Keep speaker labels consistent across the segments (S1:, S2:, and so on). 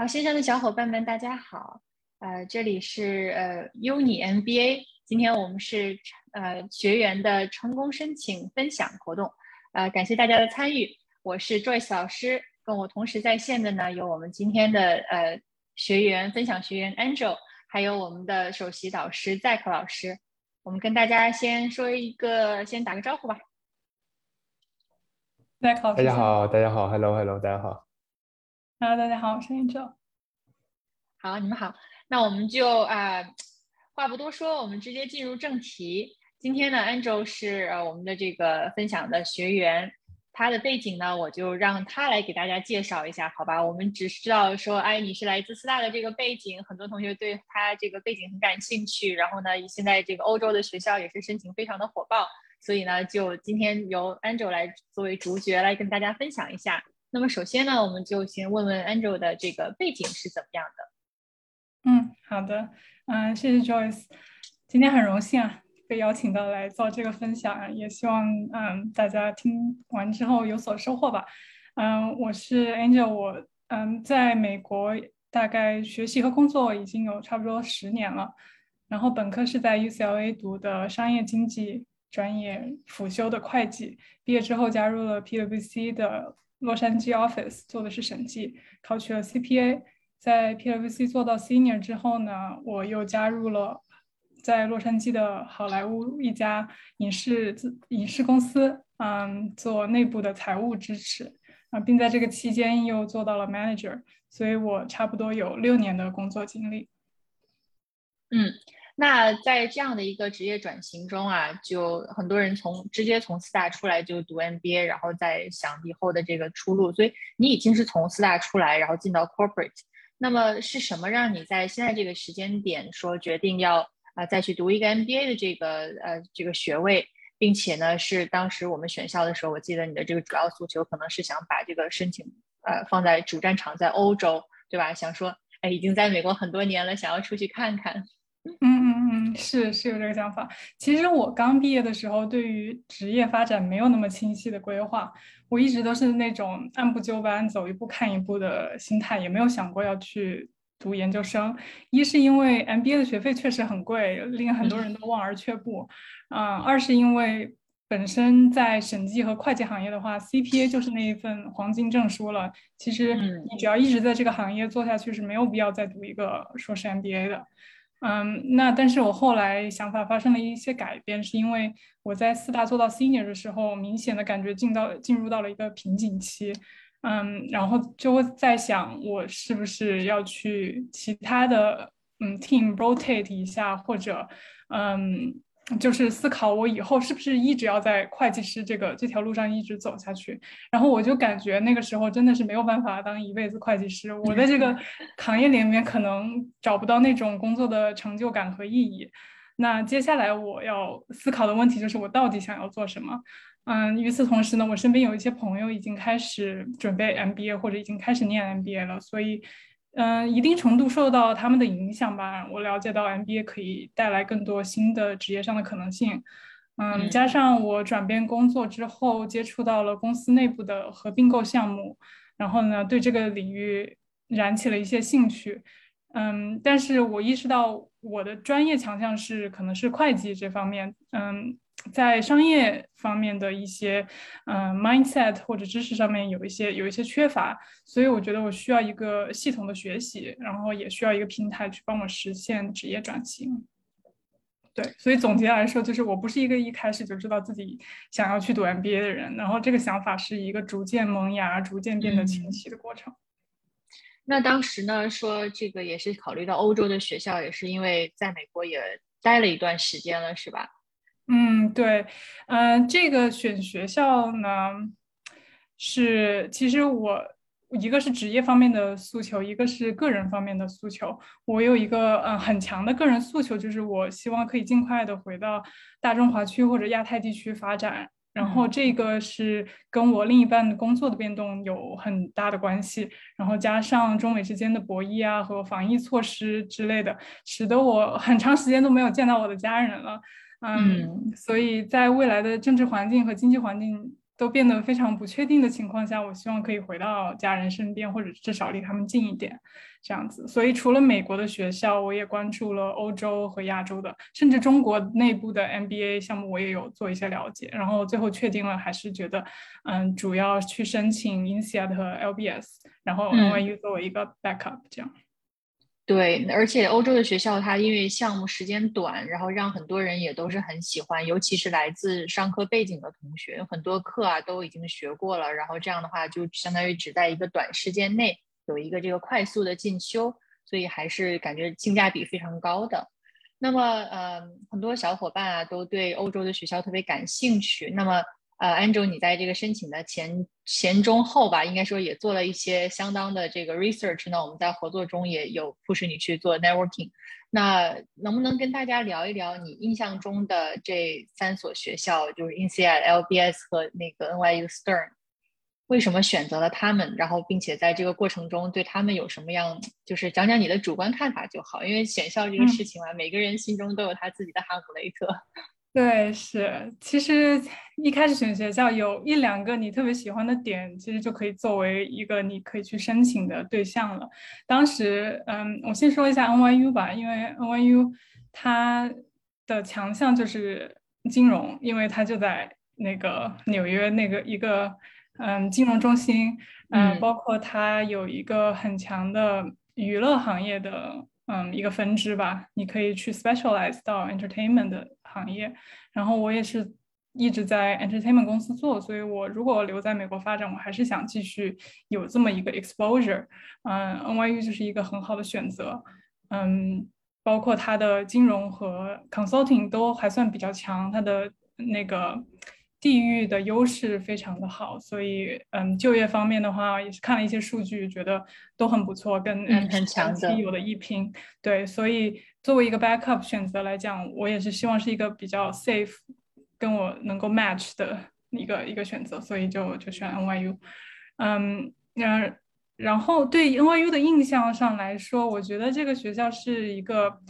S1: 好，线上的小伙伴们，大家好。呃，这里是呃优你 MBA，今天我们是呃学员的成功申请分享活动，呃，感谢大家的参与。我是 Joyce 老师，跟我同时在线的呢有我们今天的呃学员分享学员 Angel，还有我们的首席导师 Zack 老师。我们跟大家先说一个，先打个招呼吧。
S2: Zack 老师，
S3: 大家好，大家好，Hello Hello，大家好。
S2: Hello，大家好，我是 Angel。
S1: 好，你们好。那我们就啊，话不多说，我们直接进入正题。今天呢，Angel 是呃我们的这个分享的学员，他的背景呢，我就让他来给大家介绍一下，好吧？我们只知道说，哎，你是来自四大的这个背景，很多同学对他这个背景很感兴趣。然后呢，现在这个欧洲的学校也是申请非常的火爆，所以呢，就今天由 Angel 来作为主角来跟大家分享一下。那么首先呢，我们就先问问 Angel 的这个背景是怎么样的？
S2: 嗯，好的，嗯，谢谢 Joyce，今天很荣幸啊，被邀请到来做这个分享啊，也希望嗯大家听完之后有所收获吧。嗯，我是 Angel，我嗯在美国大概学习和工作已经有差不多十年了，然后本科是在 UCLA 读的商业经济专业，辅修的会计，毕业之后加入了 PwC 的。洛杉矶 office 做的是审计，考取了 CPA，在 PwC 做到 senior 之后呢，我又加入了在洛杉矶的好莱坞一家影视影视公司，嗯，做内部的财务支持，啊，并在这个期间又做到了 manager，所以我差不多有六年的工作经历。
S1: 嗯。那在这样的一个职业转型中啊，就很多人从直接从四大出来就读 MBA，然后再想以后的这个出路。所以你已经是从四大出来，然后进到 corporate。那么是什么让你在现在这个时间点说决定要啊再去读一个 MBA 的这个呃这个学位，并且呢是当时我们选校的时候，我记得你的这个主要诉求可能是想把这个申请呃放在主战场在欧洲，对吧？想说哎已经在美国很多年了，想要出去看看。
S2: 嗯嗯嗯，是是有这个想法。其实我刚毕业的时候，对于职业发展没有那么清晰的规划，我一直都是那种按部就班、走一步看一步的心态，也没有想过要去读研究生。一是因为 MBA 的学费确实很贵，令很多人都望而却步。嗯，二是因为本身在审计和会计行业的话，CPA 就是那一份黄金证书了。其实你只要一直在这个行业做下去，是没有必要再读一个硕士 MBA 的。嗯，那但是我后来想法发生了一些改变，是因为我在四大做到 senior 的时候，明显的感觉进到进入到了一个瓶颈期，嗯，然后就会在想，我是不是要去其他的嗯 team rotate 一下，或者嗯。就是思考我以后是不是一直要在会计师这个这条路上一直走下去，然后我就感觉那个时候真的是没有办法当一辈子会计师，我在这个 行业里面可能找不到那种工作的成就感和意义。那接下来我要思考的问题就是我到底想要做什么？嗯，与此同时呢，我身边有一些朋友已经开始准备 MBA 或者已经开始念 MBA 了，所以。嗯，一定程度受到他们的影响吧。我了解到 MBA 可以带来更多新的职业上的可能性。嗯，加上我转变工作之后，接触到了公司内部的合并购项目，然后呢，对这个领域燃起了一些兴趣。嗯，但是我意识到我的专业强项是可能是会计这方面。嗯。在商业方面的一些，嗯，mindset 或者知识上面有一些有一些缺乏，所以我觉得我需要一个系统的学习，然后也需要一个平台去帮我实现职业转型。对，所以总结来说，就是我不是一个一开始就知道自己想要去读 MBA 的人，然后这个想法是一个逐渐萌芽、逐渐变得清晰的过程。
S1: 那当时呢，说这个也是考虑到欧洲的学校，也是因为在美国也待了一段时间了，是吧？
S2: 嗯，对，嗯，这个选学校呢，是其实我一个是职业方面的诉求，一个是个人方面的诉求。我有一个嗯很强的个人诉求，就是我希望可以尽快的回到大中华区或者亚太地区发展。然后这个是跟我另一半的工作的变动有很大的关系。然后加上中美之间的博弈啊和防疫措施之类的，使得我很长时间都没有见到我的家人了。嗯，所以在未来的政治环境和经济环境都变得非常不确定的情况下，我希望可以回到家人身边，或者至少离他们近一点，这样子。所以除了美国的学校，我也关注了欧洲和亚洲的，甚至中国内部的 MBA 项目，我也有做一些了解。然后最后确定了，还是觉得，嗯，主要去申请 INSEAD 和 LBS，然后 NYU 作为一个 backup 这样。
S1: 对，而且欧洲的学校它因为项目时间短，然后让很多人也都是很喜欢，尤其是来自商科背景的同学，有很多课啊都已经学过了，然后这样的话就相当于只在一个短时间内有一个这个快速的进修，所以还是感觉性价比非常高的。那么，呃，很多小伙伴啊都对欧洲的学校特别感兴趣，那么。呃，Angel，你在这个申请的前前中后吧，应该说也做了一些相当的这个 research。那我们在合作中也有 push 你去做 networking。那能不能跟大家聊一聊你印象中的这三所学校，就是 INSEAD、LBS 和那个 NYU Stern，为什么选择了他们？然后，并且在这个过程中对他们有什么样，就是讲讲你的主观看法就好。因为选校这个事情嘛，每个人心中都有他自己的哈姆雷特。
S2: 对，是，其实一开始选学校有一两个你特别喜欢的点，其实就可以作为一个你可以去申请的对象了。当时，嗯，我先说一下 NYU 吧，因为 NYU 它的强项就是金融，因为它就在那个纽约那个一个嗯金融中心，嗯，包括它有一个很强的娱乐行业的。嗯，一个分支吧，你可以去 specialize 到 entertainment 的行业。然后我也是一直在 entertainment 公司做，所以我如果留在美国发展，我还是想继续有这么一个 exposure。嗯，NYU 就是一个很好的选择。嗯，包括它的金融和 consulting 都还算比较强，它的那个。地域的优势非常的好，所以嗯，就业方面的话也是看了一些数据，觉得都很不错，跟
S1: 很强的
S2: 有的一拼。对，所以作为一个 backup 选择来讲，我也是希望是一个比较 safe，跟我能够 match 的一个一个选择，所以就就选 NYU。嗯，那然后对 NYU 的印象上来说，我觉得这个学校是一个。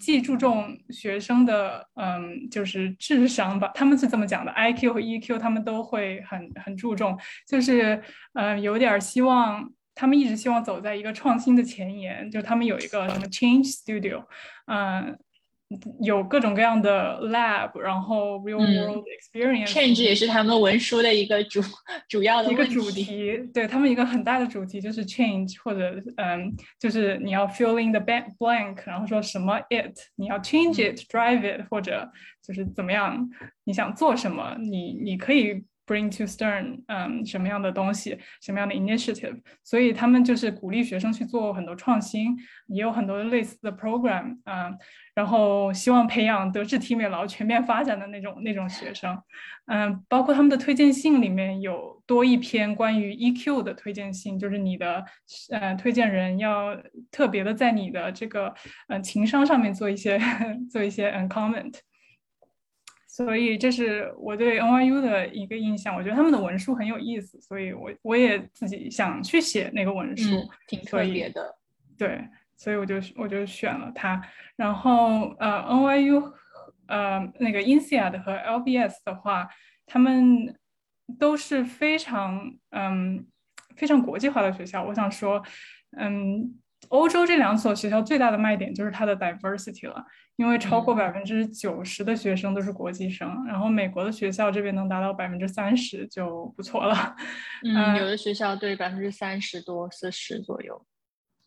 S2: 既注重学生的嗯，就是智商吧，他们是这么讲的，IQ 和 EQ 他们都会很很注重，就是嗯，有点希望他们一直希望走在一个创新的前沿，就他们有一个什么 Change Studio，嗯。有各种各样的 lab，然后 real world experience。
S1: Change 也是他们文书的一个主主要的
S2: 一个主题，对他们一个很大的主题就是 change，或者嗯，就是你要 fill in the blank，然后说什么 it，你要 change it，drive it，或者就是怎么样，你想做什么，你你可以。Bring to Stern，嗯，什么样的东西，什么样的 initiative，所以他们就是鼓励学生去做很多创新，也有很多类似的 program，嗯，然后希望培养德智体美劳全面发展的那种那种学生，嗯，包括他们的推荐信里面有多一篇关于 EQ 的推荐信，就是你的呃推荐人要特别的在你的这个嗯情商上面做一些 做一些嗯 comment。所以这是我对 NYU 的一个印象，我觉得他们的文书很有意思，所以我我也自己想去写那个文书，
S1: 挺特别的。
S2: 对，所以我就我就选了它。然后呃，NYU 呃那个 INSEAD 和 LBS 的话，他们都是非常嗯非常国际化的学校。我想说，嗯。欧洲这两所学校最大的卖点就是它的 diversity 了，因为超过百分之九十的学生都是国际生，然后美国的学校这边能达到百分之三十就不错了。
S1: 嗯，有的学校对百分之三十多、四十左右。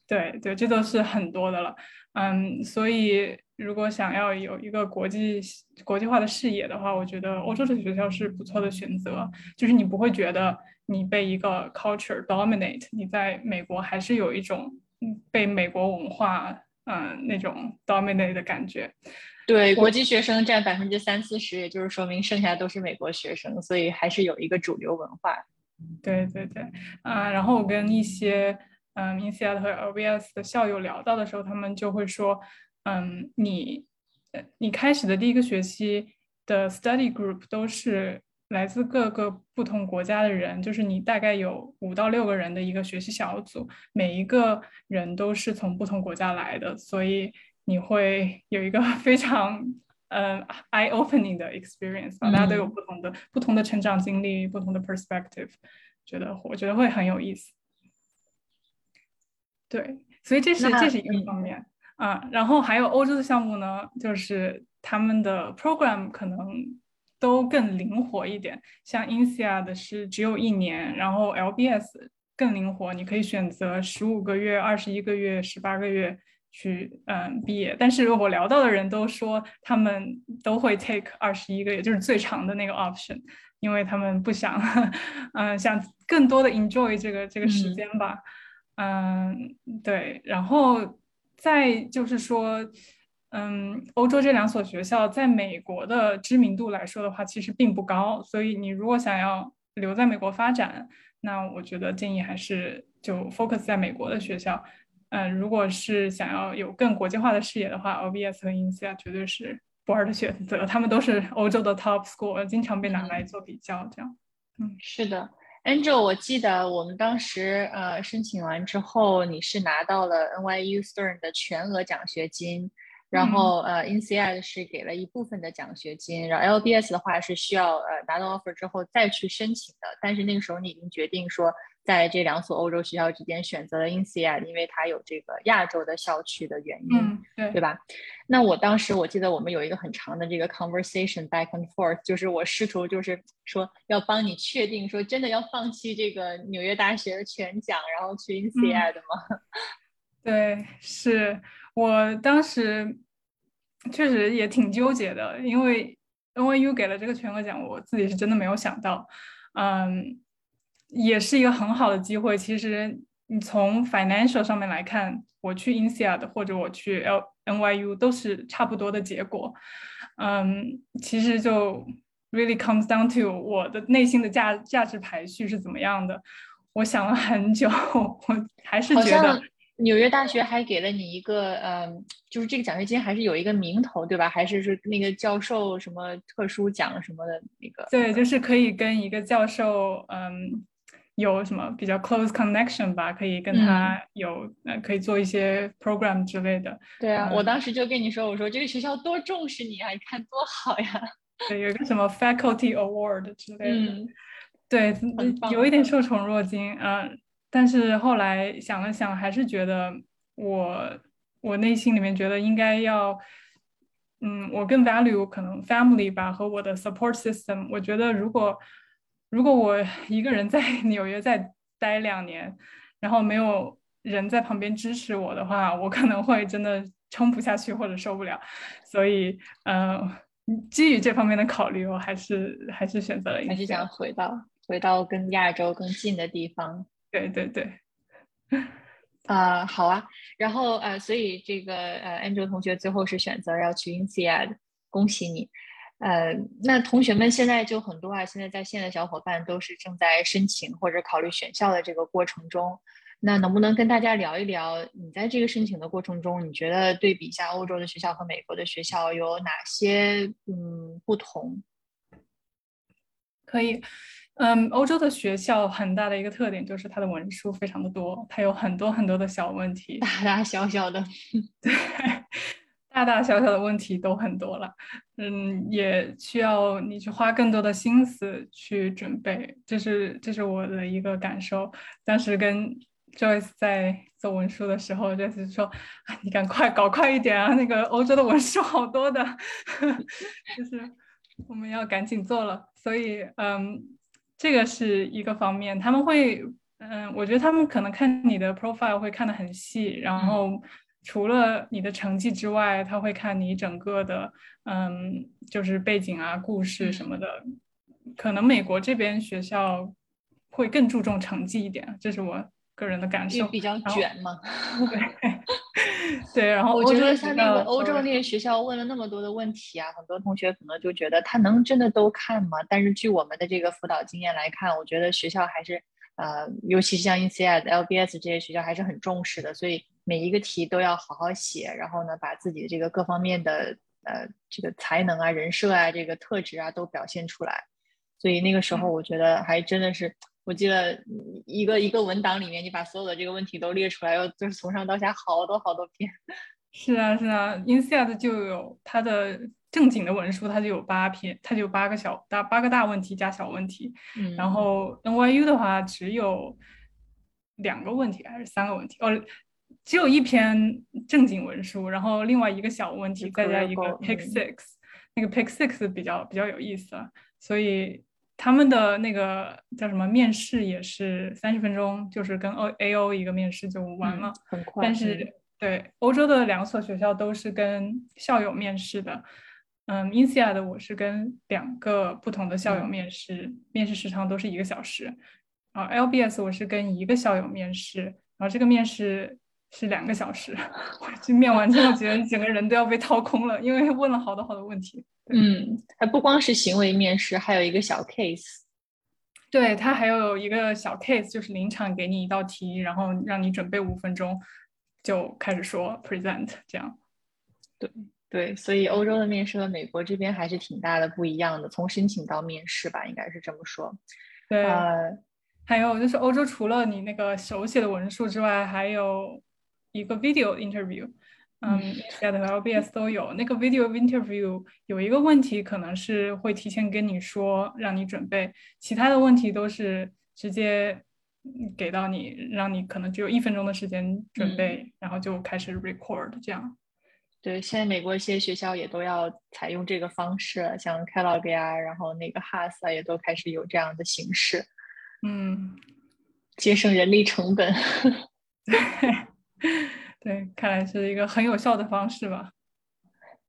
S2: 对对，这都是很多的了。嗯，所以如果想要有一个国际国际化的视野的话，我觉得欧洲的学校是不错的选择。就是你不会觉得你被一个 culture dominate，你在美国还是有一种。被美国文化，嗯，那种 dominate 的感觉。
S1: 对，国际学生占百分之三四十，也就是说明剩下都是美国学生，所以还是有一个主流文化。
S2: 对对对，啊，然后我跟一些嗯 i n s e a 和 LBS 的校友聊到的时候，他们就会说，嗯，你，你开始的第一个学期的 study group 都是。来自各个不同国家的人，就是你大概有五到六个人的一个学习小组，每一个人都是从不同国家来的，所以你会有一个 非常呃 eye opening 的 experience 吧，大家都有不同的不同的成长经历，不同的 perspective，觉得我觉得会很有意思。对，所以这是这是一个方面。啊，然后还有欧洲的项目呢，就是他们的 program 可能都更灵活一点，像 INSEAD 的是只有一年，然后 LBS 更灵活，你可以选择十五个月、二十一个月、十八个月。去嗯毕业，但是我聊到的人都说他们都会 take 二十一个月，就是最长的那个 option，因为他们不想嗯想更多的 enjoy 这个这个时间吧，嗯对，然后再就是说嗯欧洲这两所学校在美国的知名度来说的话，其实并不高，所以你如果想要留在美国发展，那我觉得建议还是就 focus 在美国的学校。嗯，如果是想要有更国际化的视野的话，OBS 和 INSEAD 绝对是不二的选择。他们都是欧洲的 top school，经常被拿来做比较。这样，
S1: 嗯，是的，Angel，我记得我们当时呃申请完之后，你是拿到了 NYU Stern 的全额奖学金，然后呃 INSEAD 是给了一部分的奖学金，然后 LBS 的话是需要呃拿到 offer 之后再去申请的。但是那个时候你已经决定说。在这两所欧洲学校之间选择了 INSEAD，因为它有这个亚洲的校区的原因，
S2: 对
S1: 对吧？那我当时我记得我们有一个很长的这个 conversation back and forth，就是我试图就是说要帮你确定说真的要放弃这个纽约大学的全奖，然后去 INSEAD 吗？
S2: 对，是我当时确实也挺纠结的，因为 NYU 给了这个全额奖，我自己是真的没有想到，嗯。也是一个很好的机会。其实你从 financial 上面来看，我去 INSEAD 或者我去 L NYU 都是差不多的结果。嗯，其实就 really comes down to 我的内心的价价值排序是怎么样的。我想了很久，我还是觉得
S1: 纽约大学还给了你一个，嗯，就是这个奖学金还是有一个名头，对吧？还是是那个教授什么特殊奖什么的那个？
S2: 对，就是可以跟一个教授，嗯。有什么比较 close connection 吧？可以跟他有呃，可以做一些 program 之类的。
S1: 对啊，我当时就跟你说，我说这个学校多重视你啊，你看多好呀。
S2: 对，有一个什么 faculty award 之类
S1: 的。嗯，
S2: 对，有一点受宠若惊嗯，但是后来想了想，还是觉得我我内心里面觉得应该要，嗯，我更 value 可能 family 吧和我的 support system。我觉得如果如果我 一个人在 纽约再待两年，然后没有人在旁边支持我的话，我可能会真的撑不下去或者受不了。所以，嗯，基于这方面的考虑，我还是还是选择了，
S1: 还是想回到回到跟亚洲更近的地方。
S2: 对对对，
S1: 啊，好啊。然后呃，所以这个呃，Angel 同学最后是选择要去 INSEAD，恭喜你。呃，那同学们现在就很多啊，现在在线的小伙伴都是正在申请或者考虑选校的这个过程中。那能不能跟大家聊一聊，你在这个申请的过程中，你觉得对比一下欧洲的学校和美国的学校有哪些嗯不同？
S2: 可以，嗯，欧洲的学校很大的一个特点就是它的文书非常的多，它有很多很多的小问题，
S1: 大大小小的，
S2: 对。大大小小的问题都很多了，嗯，也需要你去花更多的心思去准备，这是这是我的一个感受。当时跟 Joyce 在做文书的时候，Joyce 说：“你赶快搞快一点啊，那个欧洲的文书好多的，就是我们要赶紧做了。”所以，嗯，这个是一个方面，他们会，嗯，我觉得他们可能看你的 profile 会看得很细，然后。除了你的成绩之外，他会看你整个的，嗯，就是背景啊、故事什么的。可能美国这边学校会更注重成绩一点，这是我个人的感受。
S1: 比较卷嘛。
S2: 对。对，然后
S1: 我觉得像那个欧洲那些学校问了那么多的问题啊，很多同学可能就觉得他能真的都看吗？但是据我们的这个辅导经验来看，我觉得学校还是，呃，尤其是像 INSEAD、LBS 这些学校还是很重视的，所以。每一个题都要好好写，然后呢，把自己的这个各方面的呃这个才能啊、人设啊、这个特质啊都表现出来。所以那个时候，我觉得还真的是，我记得一个一个文档里面，你把所有的这个问题都列出来，又就是从上到下好多好多篇，
S2: 是啊是啊，INSEAD 就有它的正经的文书，它就有八篇，它就有八个小大八个大问题加小问题。
S1: 嗯，
S2: 然后 NYU 的话只有两个问题还是三个问题？哦，只有一篇正经文书，然后另外一个小问题再加一个 Pick Six，那个 Pick Six 比较比较有意思，所以他们的那个叫什么面试也是三十分钟，就是跟 O A O 一个面试就完了，
S1: 很快。
S2: 但是对欧洲的两所学校都是跟校友面试的，嗯，INSEAD 的我是跟两个不同的校友面试，面试时长都是一个小时，然后 LBS 我是跟一个校友面试，然后这个面试是两个小时，就面完之后觉得整个人都要被掏空了，因为问了好多好多问题。
S1: 嗯，还不光是行为面试，还有一个小 case。
S2: 对他还有一个小 case，就是临场给你一道题，然后让你准备五分钟。就开始说 present 这样，
S1: 对对，所以欧洲的面试和美国这边还是挺大的不一样的，从申请到面试吧，应该是这么说。
S2: 对，还有就是欧洲除了你那个手写的文书之外，还有一个 video interview，嗯和 LBS 都有。那个 video interview 有一个问题可能是会提前跟你说让你准备，其他的问题都是直接。给到你，让你可能只有一分钟的时间准备，然后就开始 record 这样。
S1: 对，现在美国一些学校也都要采用这个方式，像 Kellogg 呀，然后那个 Haas 啊，也都开始有这样的形式。
S2: 嗯，
S1: 节省人力成本。
S2: 对，看来是一个很有效的方式吧。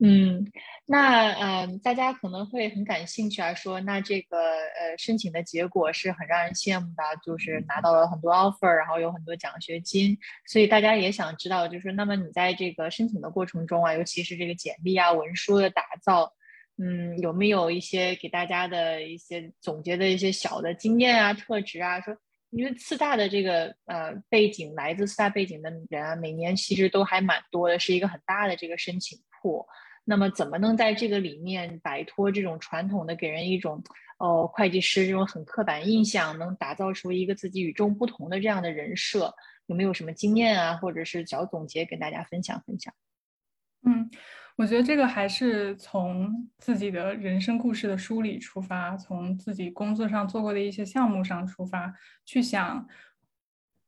S1: 嗯，那嗯，大家可能会很感兴趣啊，说那这个呃申请的结果是很让人羡慕的，就是拿到了很多 offer，然后有很多奖学金，所以大家也想知道，就是那么你在这个申请的过程中啊，尤其是这个简历啊、文书的打造，嗯，有没有一些给大家的一些总结的一些小的经验啊、特质啊？说因为四大的这个呃背景，来自四大背景的人啊，每年其实都还蛮多的，是一个很大的这个申请库。那么怎么能在这个里面摆脱这种传统的给人一种哦会计师这种很刻板印象，能打造出一个自己与众不同的这样的人设？有没有什么经验啊，或者是小总结跟大家分享分享？
S2: 嗯，我觉得这个还是从自己的人生故事的梳理出发，从自己工作上做过的一些项目上出发，去想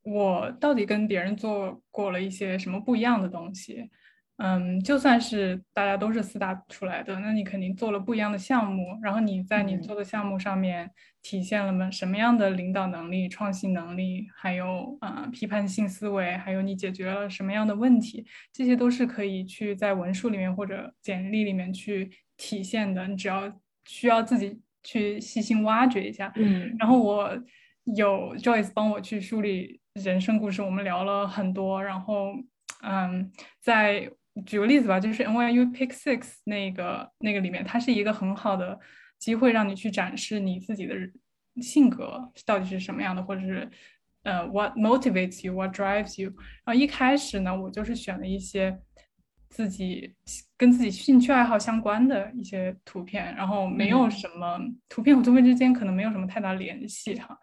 S2: 我到底跟别人做过了一些什么不一样的东西。嗯，就算是大家都是四大出来的，那你肯定做了不一样的项目，然后你在你做的项目上面体现了么什么样的领导能力、创新能力，还有啊批判性思维，还有你解决了什么样的问题，这些都是可以去在文书里面或者简历里面去体现的。你只要需要自己去细心挖掘一下。
S1: 嗯，
S2: 然后我有 Joyce 帮我去梳理人生故事，我们聊了很多，然后嗯，在。举个例子吧，就是 NYU Pick Six 那个那个里面，它是一个很好的机会，让你去展示你自己的性格到底是什么样的，或者是呃，what motivates you，what drives you。然后一开始呢，我就是选了一些自己跟自己兴趣爱好相关的一些图片，然后没有什么图片和图片之间可能没有什么太大联系哈。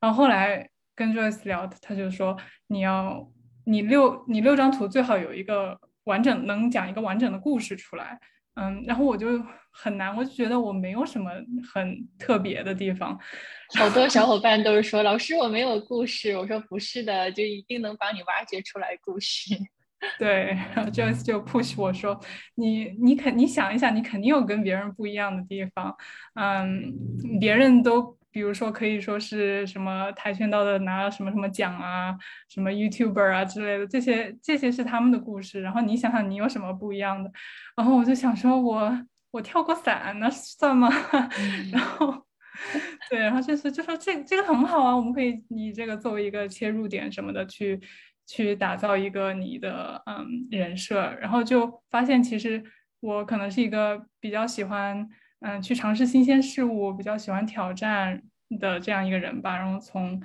S2: 然后后来跟 Joyce 聊，他就说你要你六你六张图最好有一个。完整能讲一个完整的故事出来，嗯，然后我就很难，我就觉得我没有什么很特别的地方。
S1: 好多小伙伴都是说，老师我没有故事，我说不是的，就一定能帮你挖掘出来故事。
S2: 对，然后 Joyce 就 push 我说，你你肯你想一想，你肯定有跟别人不一样的地方，嗯，别人都。比如说，可以说是什么跆拳道的拿了什么什么奖啊，什么 YouTuber 啊之类的，这些这些是他们的故事。然后你想想，你有什么不一样的？然后我就想说，我我跳过伞，那算吗？然后对，然后就是就说这这个很好啊，我们可以以这个作为一个切入点什么的，去去打造一个你的嗯人设。然后就发现，其实我可能是一个比较喜欢。嗯，去尝试新鲜事物，比较喜欢挑战的这样一个人吧。然后从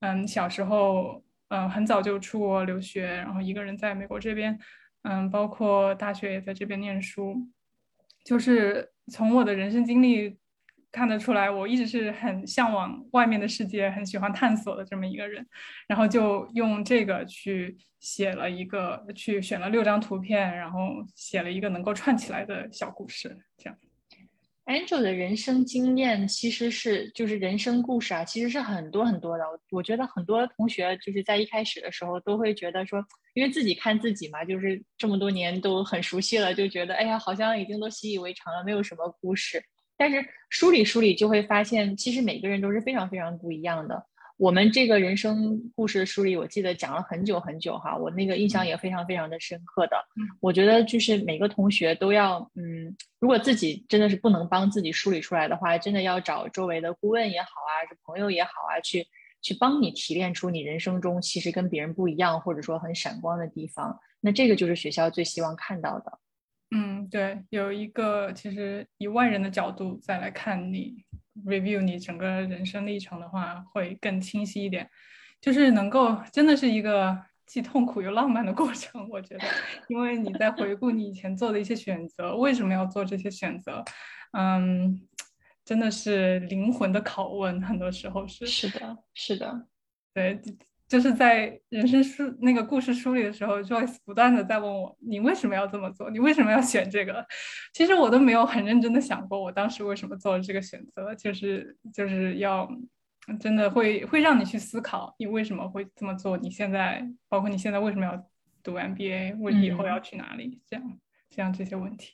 S2: 嗯小时候，嗯很早就出国留学，然后一个人在美国这边，嗯，包括大学也在这边念书。就是从我的人生经历看得出来，我一直是很向往外面的世界，很喜欢探索的这么一个人，然后就用这个去写了一个，去选了六张图片，然后写了一个能够串起来的小故事，这样。
S1: Angel 的人生经验其实是就是人生故事啊，其实是很多很多的。我觉得很多同学就是在一开始的时候都会觉得说，因为自己看自己嘛，就是这么多年都很熟悉了，就觉得哎呀，好像已经都习以为常了，没有什么故事。但是梳理梳理就会发现，其实每个人都是非常非常不一样的。我们这个人生故事的梳理，我记得讲了很久很久哈，我那个印象也非常非常的深刻的。我觉得就是每个同学都要，嗯，如果自己真的是不能帮自己梳理出来的话，真的要找周围的顾问也好啊，是朋友也好啊，去去帮你提炼出你人生中其实跟别人不一样，或者说很闪光的地方。那这个就是学校最希望看到的。
S2: 嗯，对，有一个其实以外人的角度再来看你 review 你整个人生历程的话，会更清晰一点，就是能够真的是一个既痛苦又浪漫的过程。我觉得，因为你在回顾你以前做的一些选择，为什么要做这些选择，嗯，真的是灵魂的拷问，很多时候是。
S1: 是的，是的，
S2: 对。就是在人生书那个故事书里的时候，Joyce 不断的在问我：“你为什么要这么做？你为什么要选这个？”其实我都没有很认真的想过，我当时为什么做了这个选择。就是就是要真的会会让你去思考，你为什么会这么做？你现在包括你现在为什么要读 MBA？为以后要去哪里？这样这样这些问题。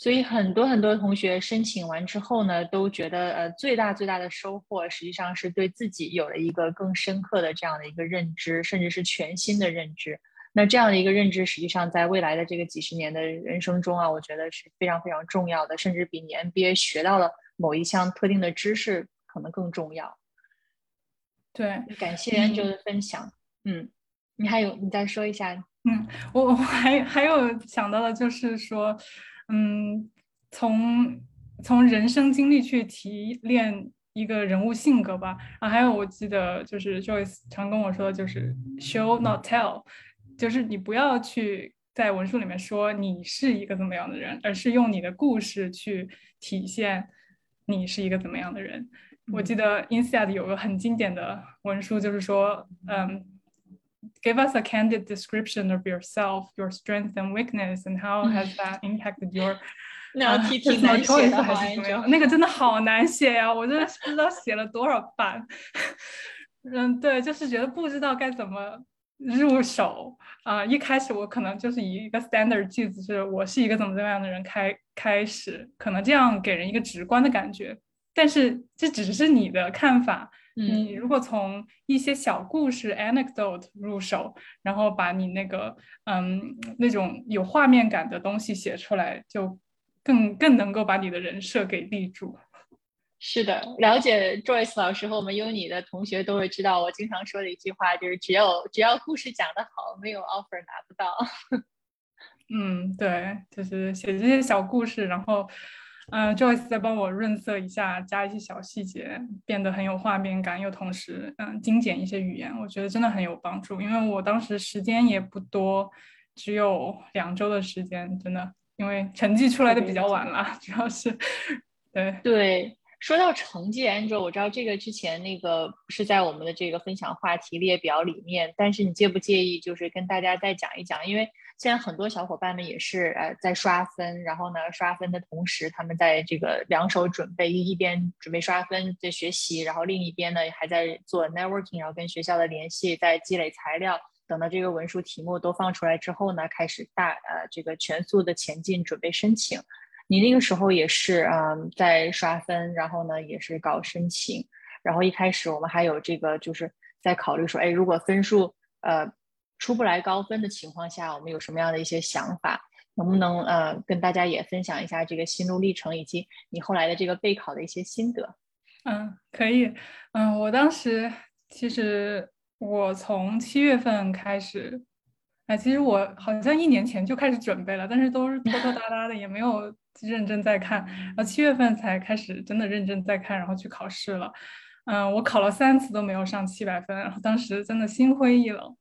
S1: 所以很多很多同学申请完之后呢，都觉得呃最大最大的收获，实际上是对自己有了一个更深刻的这样的一个认知，甚至是全新的认知。那这样的一个认知，实际上在未来的这个几十年的人生中啊，我觉得是非常非常重要的，甚至比你 MBA 学到了某一项特定的知识可能更重要。
S2: 对，
S1: 感谢 Angel 的分享。嗯，你还有你再说一下？
S2: 嗯，我我还还有想到的就是说。嗯，从从人生经历去提炼一个人物性格吧。啊，还有我记得就是 Joyce 常跟我说的就是 show not tell，就是你不要去在文书里面说你是一个怎么样的人，而是用你的故事去体现你是一个怎么样的人。我记得 Inside 有个很经典的文书，就是说，嗯。Give us a candid description of yourself, your strength and weakness, and how has that impacted your
S1: 那题挺难写的，还是怎么样？
S2: 那个真的好难写呀！我真的不知道写了多少版。嗯，对，就是觉得不知道该怎么入手啊。一开始我可能就是以一个 standard 句子，是我是一个怎么怎么样的人开开始，可能这样给人一个直观的感觉。但是这只是你的看法。你如果从一些小故事 anecdote 入手，然后把你那个嗯那种有画面感的东西写出来，就更更能够把你的人设给立住。
S1: 是的，了解 Joyce 老师和我们 Uni 的同学都会知道，我经常说的一句话就是：只要只要故事讲得好，没有 offer 拿不到。
S2: 嗯，对，就是写这些小故事，然后。嗯，Joyce 再帮我润色一下，加一些小细节，变得很有画面感，又同时嗯精简一些语言，我觉得真的很有帮助。因为我当时时间也不多，只有两周的时间，真的，因为成绩出来的比较晚了，主要是，对
S1: 对。说到成绩，Angel，我知道这个之前那个不是在我们的这个分享话题列表里面，但是你介不介意就是跟大家再讲一讲？因为现在很多小伙伴们也是呃在刷分，然后呢刷分的同时，他们在这个两手准备，一边准备刷分在学习，然后另一边呢还在做 networking，然后跟学校的联系，在积累材料，等到这个文书题目都放出来之后呢，开始大呃这个全速的前进，准备申请。你那个时候也是嗯，在刷分，然后呢也是搞申请，然后一开始我们还有这个就是在考虑说，哎，如果分数呃出不来高分的情况下，我们有什么样的一些想法？能不能呃跟大家也分享一下这个心路历程，以及你后来的这个备考的一些心得？
S2: 嗯，可以。嗯，我当时其实我从七月份开始。哎，其实我好像一年前就开始准备了，但是都是拖拖 拉拉的，也没有认真在看。然后七月份才开始真的认真在看，然后去考试了。嗯，我考了三次都没有上七百分，然后当时真的心灰意冷。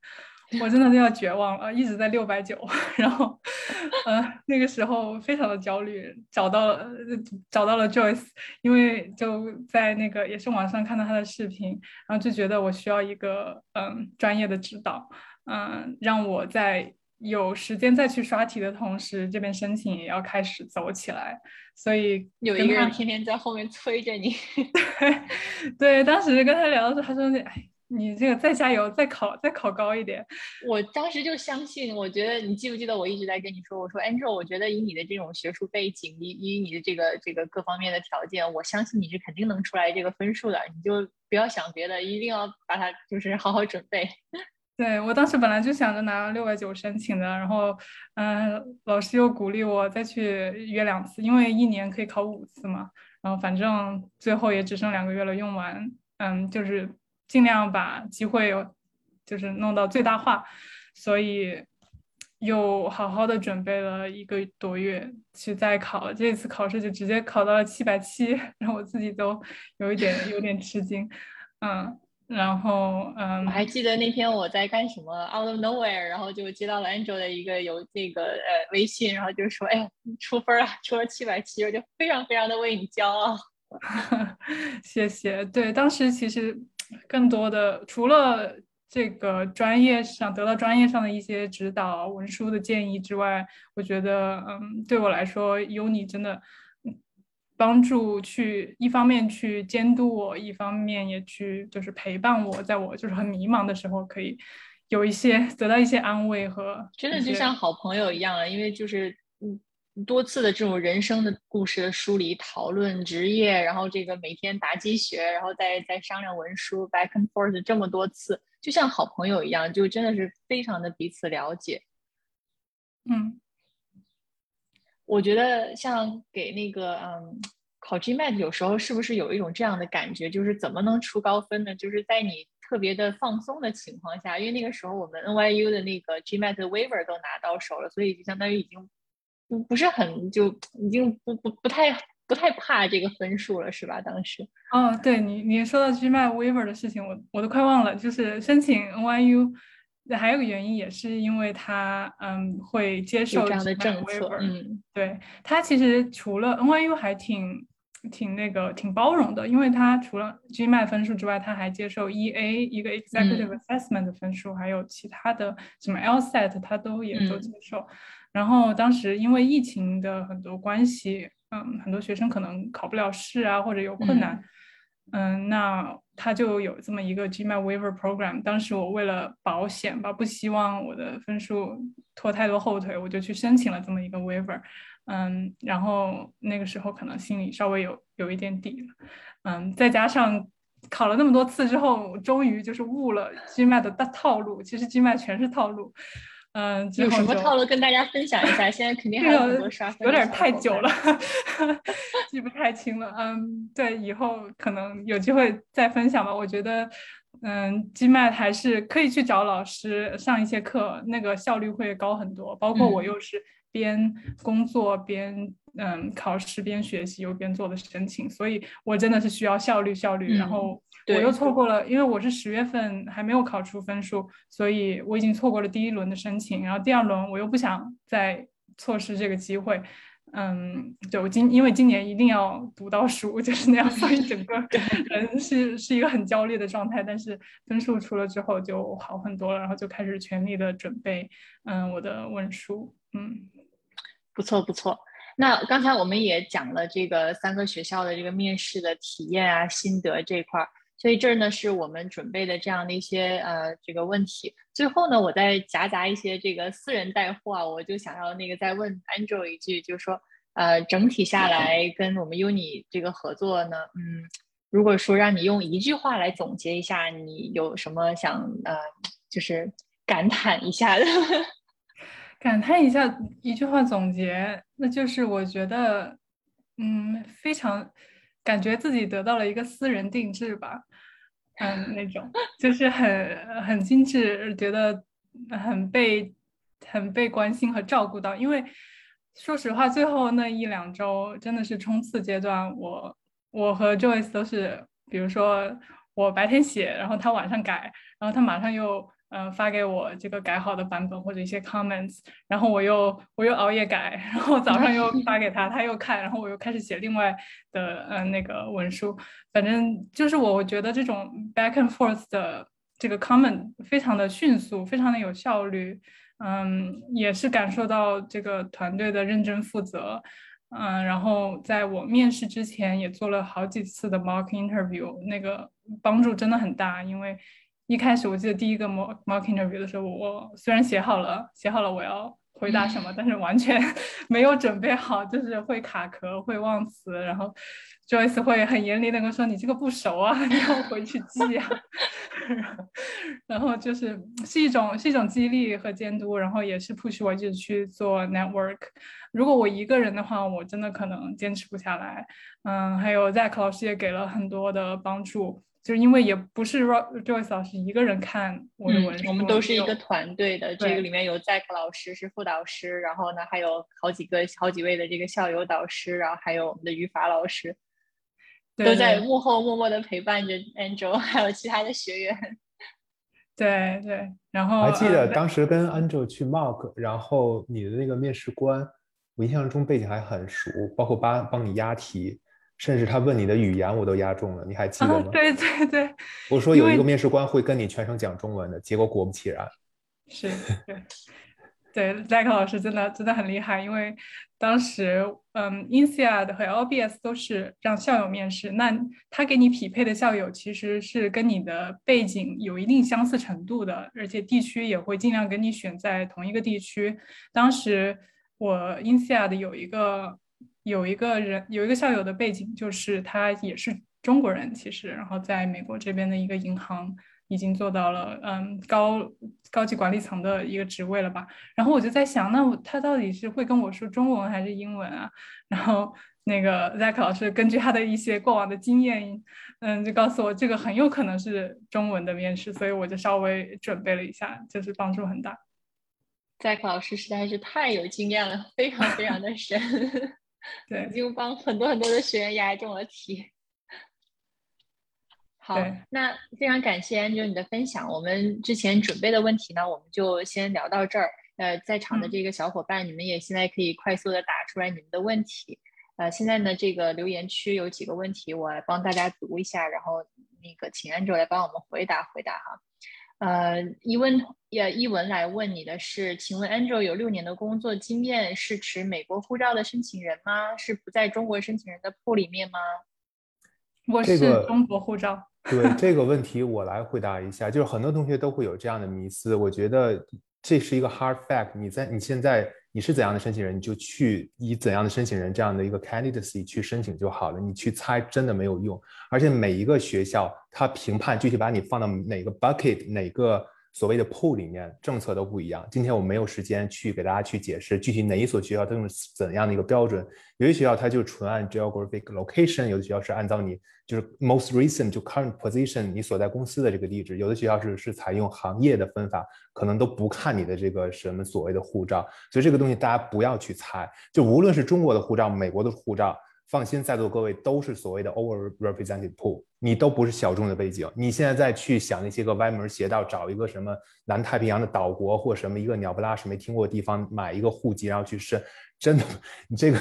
S2: 我真的都要绝望了，一直在六百九，然后，呃，那个时候非常的焦虑，找到了找到了 Joyce，因为就在那个也是网上看到他的视频，然后就觉得我需要一个嗯专业的指导，嗯，让我在有时间再去刷题的同时，这边申请也要开始走起来，所以
S1: 有一个人天天在后面催着你，
S2: 对，对，当时跟他聊的时候，他说哎。你这个再加油，再考，再考高一点。
S1: 我当时就相信，我觉得你记不记得我一直在跟你说，我说 Angel，我觉得以你的这种学术背景，以以你的这个这个各方面的条件，我相信你是肯定能出来这个分数的。你就不要想别的，一定要把它就是好好准备。
S2: 对我当时本来就想着拿六百九申请的，然后嗯，老师又鼓励我再去约两次，因为一年可以考五次嘛。然后反正最后也只剩两个月了，用完，嗯，就是。尽量把机会就是弄到最大化，所以又好好的准备了一个多月去再考，这次考试就直接考到了七百七，然后我自己都有一点有点吃惊，嗯，然后嗯，
S1: 我还记得那天我在干什么，out of nowhere，然后就接到了 Angel 的一个有这个呃微信，然后就说，哎呀，出分了，出了七百七，我就非常非常的为你骄傲，
S2: 谢谢，对，当时其实。更多的除了这个专业上得到专业上的一些指导、文书的建议之外，我觉得，嗯，对我来说，有你真的帮助去一方面去监督我，一方面也去就是陪伴我，在我就是很迷茫的时候，可以有一些得到一些安慰和
S1: 真的就像好朋友一样，因为就是嗯。多次的这种人生的故事的梳理、讨论职业，然后这个每天答积学，然后再再商量文书，back and forth 这么多次，就像好朋友一样，就真的是非常的彼此了解。
S2: 嗯，
S1: 我觉得像给那个嗯考 GMAT，有时候是不是有一种这样的感觉，就是怎么能出高分呢？就是在你特别的放松的情况下，因为那个时候我们 NYU 的那个 GMAT 的 waiver 都拿到手了，所以就相当于已经。不不是很就已经不不不太不太怕这个分数了是吧？当时
S2: 哦，对你你说到 GMAT waiver 的事情，我我都快忘了。就是申请 NYU 还有个原因，也是因为他嗯会接受
S1: 这样的政策。嗯，
S2: 对他其实除了 NYU 还挺挺那个挺包容的，因为他除了 GMAT 分数之外，他还接受 EA 一个 Executive Assessment 的分数，还有其他的什么 LSAT 他都也都接受。然后当时因为疫情的很多关系，嗯，很多学生可能考不了试啊，或者有困难，嗯，那他就有这么一个 GMAT Waiver Program。当时我为了保险吧，不希望我的分数拖太多后腿，我就去申请了这么一个 Waiver。嗯，然后那个时候可能心里稍微有有一点底了，嗯，再加上考了那么多次之后，终于就是悟了 GMAT 的大套路，其实 GMAT 全是套路。嗯，
S1: 有什么套路跟大家分享一下？现在肯定还有很多刷分，
S2: 有点太久了，记不太清了。嗯，对，以后可能有机会再分享吧。我觉得，嗯，GMAT 还是可以去找老师上一些课，那个效率会高很多。包括我又是边工作边嗯考试边学习又边做的申请，所以我真的是需要效率效率。然后。我又错过了，因为我是十月份还没有考出分数，所以我已经错过了第一轮的申请。然后第二轮我又不想再错失这个机会，嗯，就今因为今年一定要读到书，就是那样，所以整个 人是是一个很焦虑的状态。但是分数出了之后就好很多了，然后就开始全力的准备，嗯，我的文书，嗯，
S1: 不错不错。那刚才我们也讲了这个三个学校的这个面试的体验啊、心得这块儿。所以这儿呢是我们准备的这样的一些呃这个问题。最后呢，我再夹杂一些这个私人带货啊，我就想要那个再问 Angel 一句，就是说呃整体下来跟我们 Uni 这个合作呢，嗯，如果说让你用一句话来总结一下，你有什么想呃就是感叹一下的？
S2: 感叹一下一句话总结，那就是我觉得嗯非常感觉自己得到了一个私人定制吧。嗯，那种就是很很精致，觉得很被很被关心和照顾到。因为说实话，最后那一两周真的是冲刺阶段，我我和 Joyce 都是，比如说我白天写，然后他晚上改，然后他马上又嗯，发给我这个改好的版本或者一些 comments，然后我又我又熬夜改，然后早上又发给他，他又看，然后我又开始写另外的嗯那个文书，反正就是我我觉得这种 back and forth 的这个 comment 非常的迅速，非常的有效率，嗯，也是感受到这个团队的认真负责，嗯，然后在我面试之前也做了好几次的 mock interview，那个帮助真的很大，因为。一开始我记得第一个 mock mock interview 的时候，我虽然写好了写好了我要回答什么，但是完全 没有准备好，就是会卡壳、会忘词，然后 Joyce 会很严厉的跟我说：“你这个不熟啊，你要回去记啊。”然后就是是一种是一种激励和监督，然后也是 push 我一直去做 network。如果我一个人的话，我真的可能坚持不下来。嗯，还有 Zack 老师也给了很多的帮助。就是因为也不是 Joyce 老师一个人看我的文
S1: 书，我们都是一个团队的。这个里面有 Zack 老师是副导师，然后呢还有好几个、好几位的这个校友导师，然后还有我们的语法老师，都在幕后默默的陪伴着 Angel，还有其他的学员。
S2: 对对，然后
S3: 还记得当时跟 Angel 去 Mock，然后你的那个面试官，我印象中背景还很熟，包括帮帮你押题。甚至他问你的语言，我都押中了，你还记得吗？
S2: 对对对，
S3: 我 说有一个面试官会跟你全程讲中文的，结果果不其然。
S2: 是，对，对，Zack 老师真的真的很厉害，因为当时，嗯，INSEAD 和 LBS 都是让校友面试，那他给你匹配的校友其实是跟你的背景有一定相似程度的，而且地区也会尽量跟你选在同一个地区。当时我 INSEAD 有一个。有一个人有一个校友的背景，就是他也是中国人，其实，然后在美国这边的一个银行已经做到了嗯高高级管理层的一个职位了吧。然后我就在想，那他到底是会跟我说中文还是英文啊？然后那个 Zack 老师根据他的一些过往的经验，嗯，就告诉我这个很有可能是中文的面试，所以我就稍微准备了一下，就是帮助很大。
S1: Zack 老师实在是太有经验了，非常非常的神。
S2: 对，
S1: 已经帮很多很多的学员押中了题。好，那非常感谢 Angel 你的分享。我们之前准备的问题呢，我们就先聊到这儿。呃，在场的这个小伙伴，你们也现在可以快速的打出来你们的问题。呃，现在呢，这个留言区有几个问题，我来帮大家读一下，然后那个请 Angel 来帮我们回答回答哈。呃，一问也一文来问你的是，请问 Angel 有六年的工作经验，是持美国护照的申请人吗？是不在中国申请人的铺里面吗？
S2: 我是中国护照。
S3: 对这个问题，我来回答一下。就是很多同学都会有这样的迷思，我觉得这是一个 hard fact。你在你现在。你是怎样的申请人，你就去以怎样的申请人这样的一个 candidacy 去申请就好了。你去猜真的没有用，而且每一个学校它评判具体把你放到哪个 bucket 哪个。所谓的 pool 里面政策都不一样。今天我没有时间去给大家去解释具体哪一所学校都用怎样的一个标准。有些学校它就纯按 geographic location，有的学校是按照你就是 most recent 就 current position 你所在公司的这个地址。有的学校是是采用行业的分法，可能都不看你的这个什么所谓的护照。所以这个东西大家不要去猜。就无论是中国的护照，美国的护照。放心，在座各位都是所谓的 overrepresented pool，你都不是小众的背景。你现在再去想那些个歪门邪道，找一个什么南太平洋的岛国或什么一个鸟不拉屎没听过的地方买一个户籍，然后去申，真的，你这个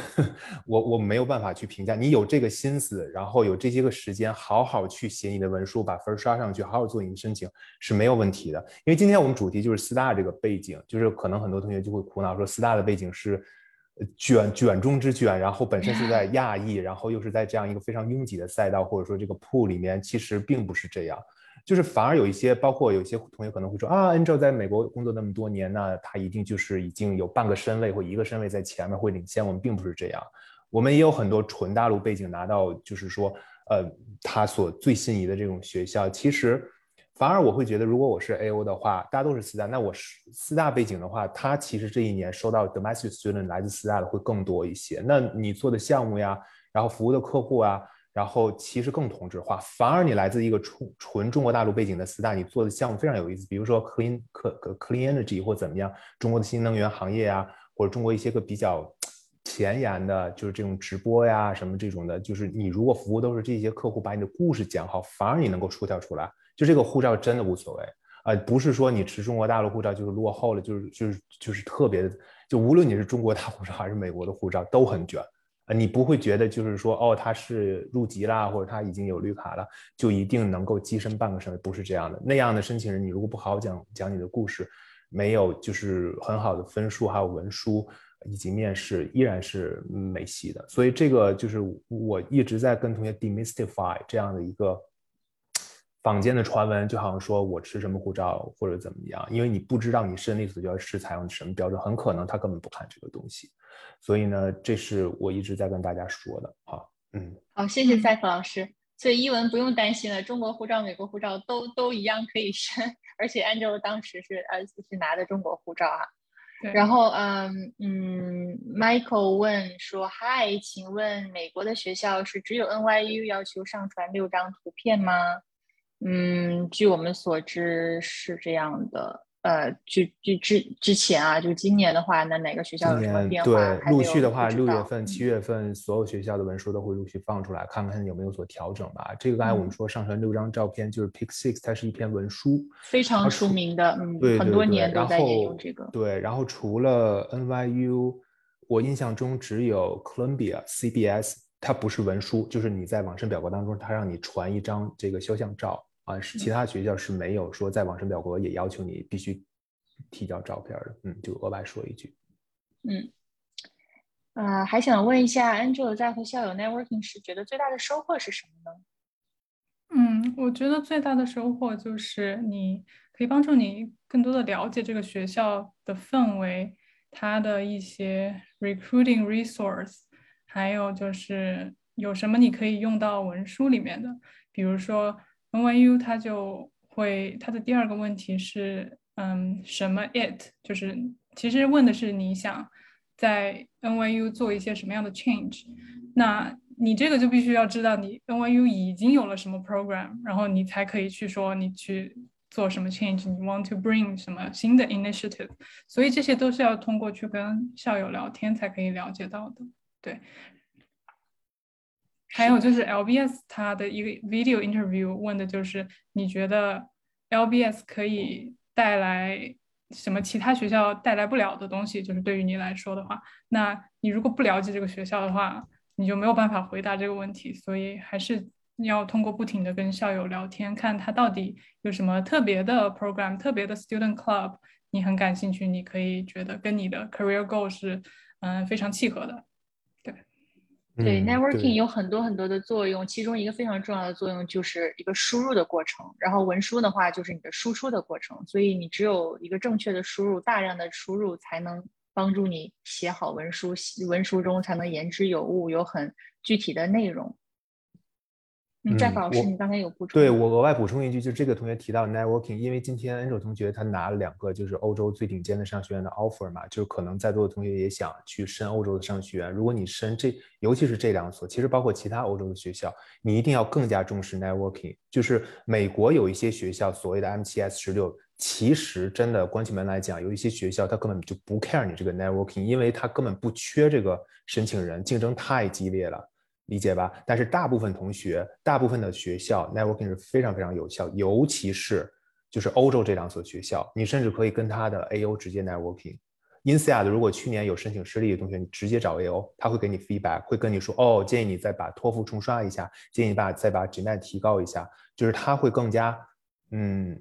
S3: 我我没有办法去评价。你有这个心思，然后有这些个时间，好好去写你的文书，把分刷上去，好好做你的申请是没有问题的。因为今天我们主题就是四大这个背景，就是可能很多同学就会苦恼说四大的背景是。卷卷中之卷，然后本身是在亚裔，然后又是在这样一个非常拥挤的赛道，或者说这个铺里面，其实并不是这样，就是反而有一些，包括有些同学可能会说啊，Angel 在美国工作那么多年，那他一定就是已经有半个身位或一个身位在前面会领先，我们并不是这样，我们也有很多纯大陆背景拿到，就是说，呃，他所最心仪的这种学校，其实。反而我会觉得，如果我是 A O 的话，大家都是四大，那我是四大背景的话，他其实这一年收到 domestic student 来自四大的会更多一些。那你做的项目呀，然后服务的客户啊，然后其实更同质化。反而你来自一个纯纯中国大陆背景的四大，你做的项目非常有意思，比如说 clean 可 clean energy 或怎么样，中国的新能源行业啊，或者中国一些个比较前沿的，就是这种直播呀什么这种的，就是你如果服务都是这些客户，把你的故事讲好，反而你能够出跳出来。就这个护照真的无所谓，呃，不是说你持中国大陆护照就是落后了，就是就是就是特别的，就无论你是中国大护照还是美国的护照都很卷。呃，你不会觉得就是说哦，他是入籍啦，或者他已经有绿卡了，就一定能够跻身半个省，不是这样的。那样的申请人，你如果不好好讲讲你的故事，没有就是很好的分数，还有文书以及面试，依然是没戏的。所以这个就是我一直在跟同学 demystify 这样的一个。坊间的传闻就好像说我持什么护照或者怎么样，因为你不知道你申请所就要是采用什么标准，很可能他根本不看这个东西。所以呢，这是我一直在跟大家说的。好，嗯，
S1: 好，谢谢赛克老师。所以一文不用担心了，中国护照、美国护照都都一样可以申，而且 Angel 当时是呃是拿的中国护照啊。然后嗯嗯，Michael 问说：“嗨，请问美国的学校是只有 NYU 要求上传六张图片吗？”嗯，据我们所知是这样的。呃，就就之之前啊，就今年的话，那哪个学校有什么变化？
S3: 对，陆续的话，六月份、七月份，所有学校的文书都会陆续放出来，看看有没有所调整吧。这个刚才我们说上传六张照片，就是 Pick Six，它是一篇文书，
S1: 非常出名的，嗯，
S3: 对
S1: 很多年都在沿用这个。
S3: 对，然后除了 NYU，我印象中只有 Columbia CBS，它不是文书，就是你在网申表格当中，它让你传一张这个肖像照。啊，是其他学校是没有说在网申表格也要求你必须提交照片的，嗯，就额外说一句。
S1: 嗯，啊，还想问一下，Angel 在和校友 networking 时，觉得最大的收获是什么呢？
S2: 嗯，我觉得最大的收获就是你可以帮助你更多的了解这个学校的氛围，它的一些 recruiting resource，还有就是有什么你可以用到文书里面的，比如说。NYU 它就会，它的第二个问题是，嗯，什么 it 就是其实问的是你想在 NYU 做一些什么样的 change，那你这个就必须要知道你 NYU 已经有了什么 program，然后你才可以去说你去做什么 change，你 want to bring 什么新的 initiative，所以这些都是要通过去跟校友聊天才可以了解到的，对。还有就是 LBS 它的一个 video interview 问的就是你觉得 LBS 可以带来什么其他学校带来不了的东西？就是对于你来说的话，那你如果不了解这个学校的话，你就没有办法回答这个问题。所以还是要通过不停的跟校友聊天，看他到底有什么特别的 program、特别的 student club，你很感兴趣，你可以觉得跟你的 career goal 是嗯非常契合的。
S1: 对，networking 有很多很多的作用，其中一个非常重要的作用就是一个输入的过程，然后文书的话就是你的输出的过程，所以你只有一个正确的输入，大量的输入才能帮助你写好文书，文书中才能言之有物，有很具体的内容。Jeff 老师，你刚才有补充？
S3: 对我额外补充一句，就这个同学提到 networking，因为今天 Angel 同学他拿了两个就是欧洲最顶尖的商学院的 offer 嘛，就是可能在座的同学也想去申欧洲的商学院。如果你申这，尤其是这两所，其实包括其他欧洲的学校，你一定要更加重视 networking。就是美国有一些学校所谓的 MTS 十六，其实真的关起门来讲，有一些学校他根本就不 care 你这个 networking，因为他根本不缺这个申请人，竞争太激烈了。理解吧？但是大部分同学，大部分的学校 networking 是非常非常有效，尤其是就是欧洲这两所学校，你甚至可以跟他的 AO 直接 networking。INSEAD 如果去年有申请失利的同学，你直接找 AO，他会给你 feedback，会跟你说，哦，建议你再把托福重刷一下，建议把再把 GMAT 提高一下，就是他会更加。嗯，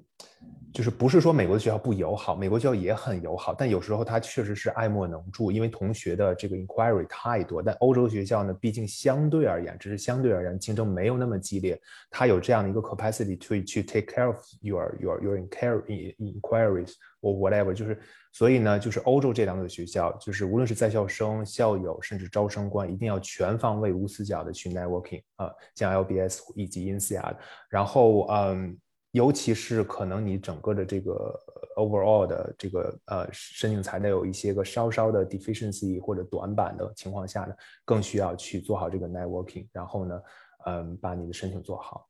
S3: 就是不是说美国的学校不友好，美国学校也很友好，但有时候它确实是爱莫能助，因为同学的这个 inquiry 太多。但欧洲学校呢，毕竟相对而言，只是相对而言竞争没有那么激烈，它有这样的一个 capacity to 去 take care of your your your inquiry inquiries or whatever。就是所以呢，就是欧洲这两所学校，就是无论是在校生、校友，甚至招生官，一定要全方位、无死角的去 networking 啊，像 LBS 以及 INSEAD，然后嗯。尤其是可能你整个的这个 overall 的这个呃申请材料有一些个稍稍的 deficiency 或者短板的情况下呢，更需要去做好这个 networking，然后呢，嗯，把你的申请做好。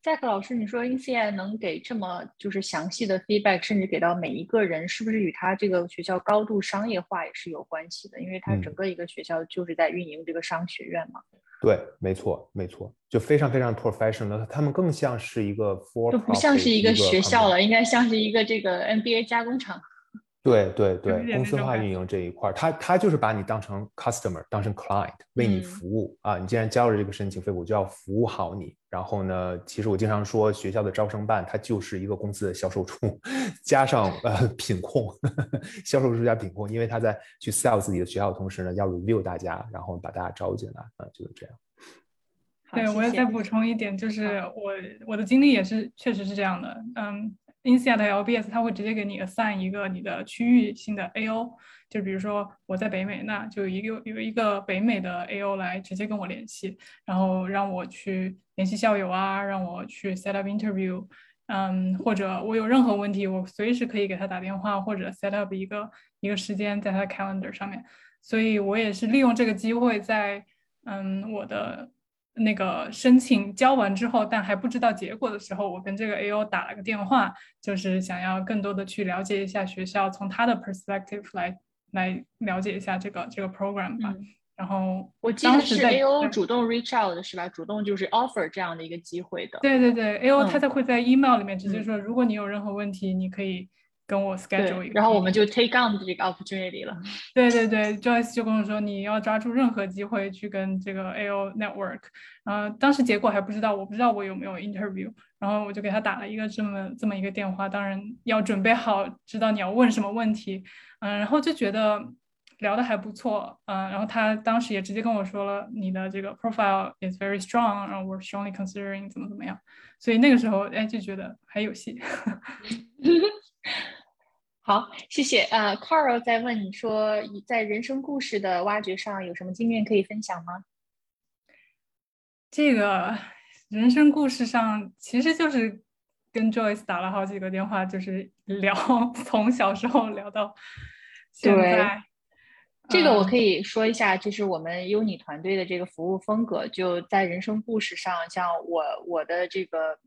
S1: Jack 老师，你说 INSEAD 能给这么就是详细的 feedback，甚至给到每一个人，是不是与他这个学校高度商业化也是有关系的？因为它整个一个学校就是在运营这个商学院嘛。
S3: 对，没错，没错，就非常非常 professional，他们更像是一个 for
S1: 就不像是
S3: 一
S1: 个学校了，应该像是一个这个 NBA 加工厂。
S3: 对对对，公司化运营这一块儿，他他就是把你当成 customer，当成 client 为你服务啊。你既然交了这个申请费，我就要服务好你。然后呢，其实我经常说，学校的招生办它就是一个公司的销售处，加上呃品控，销售处加品控，因为他在去 sell 自己的学校的同时呢，要 review 大家，然后把大家招进来啊，就是这样。
S2: 对，我也再补充一点，就是我我的经历也是确实是这样的，嗯。INSEAD 的 LBS 它会直接给你 assign 一个你的区域性的 AO，就比如说我在北美，那就一个有一个北美的 AO 来直接跟我联系，然后让我去联系校友啊，让我去 set up interview，嗯，或者我有任何问题，我随时可以给他打电话或者 set up 一个一个时间在他的 calendar 上面，所以我也是利用这个机会在嗯我的。那个申请交完之后，但还不知道结果的时候，我跟这个 A.O 打了个电话，就是想要更多的去了解一下学校，从他的 perspective 来来了解一下这个这个 program 吧。然后
S1: 我记得是 A.O 主动 reach out 的是吧？主动就是 offer 这样的一个机会的。
S2: 对对对，A.O 他才会在 email 里面直接说，如果你有任何问题，你可以。跟我 schedule 一个，
S1: 然后我们就 take on 这个 opportunity 了。
S2: 对对对，Joyce 就跟我说，你要抓住任何机会去跟这个 AO network。然后当时结果还不知道，我不知道我有没有 interview。然后我就给他打了一个这么这么一个电话，当然要准备好，知道你要问什么问题。嗯，然后就觉得聊的还不错。嗯，然后他当时也直接跟我说了，你的这个 profile is very strong，然后 we're strongly considering 怎么怎么样。所以那个时候，哎，就觉得还有戏。
S1: 好，谢谢。呃，Carl 在问你说，在人生故事的挖掘上有什么经验可以分享吗？
S2: 这个人生故事上，其实就是跟 Joyce 打了好几个电话，就是聊 从小时候聊到现在。
S1: 这个我可以说一下，就是我们优你团队的这个服务风格，就在人生故事上，像我我的这个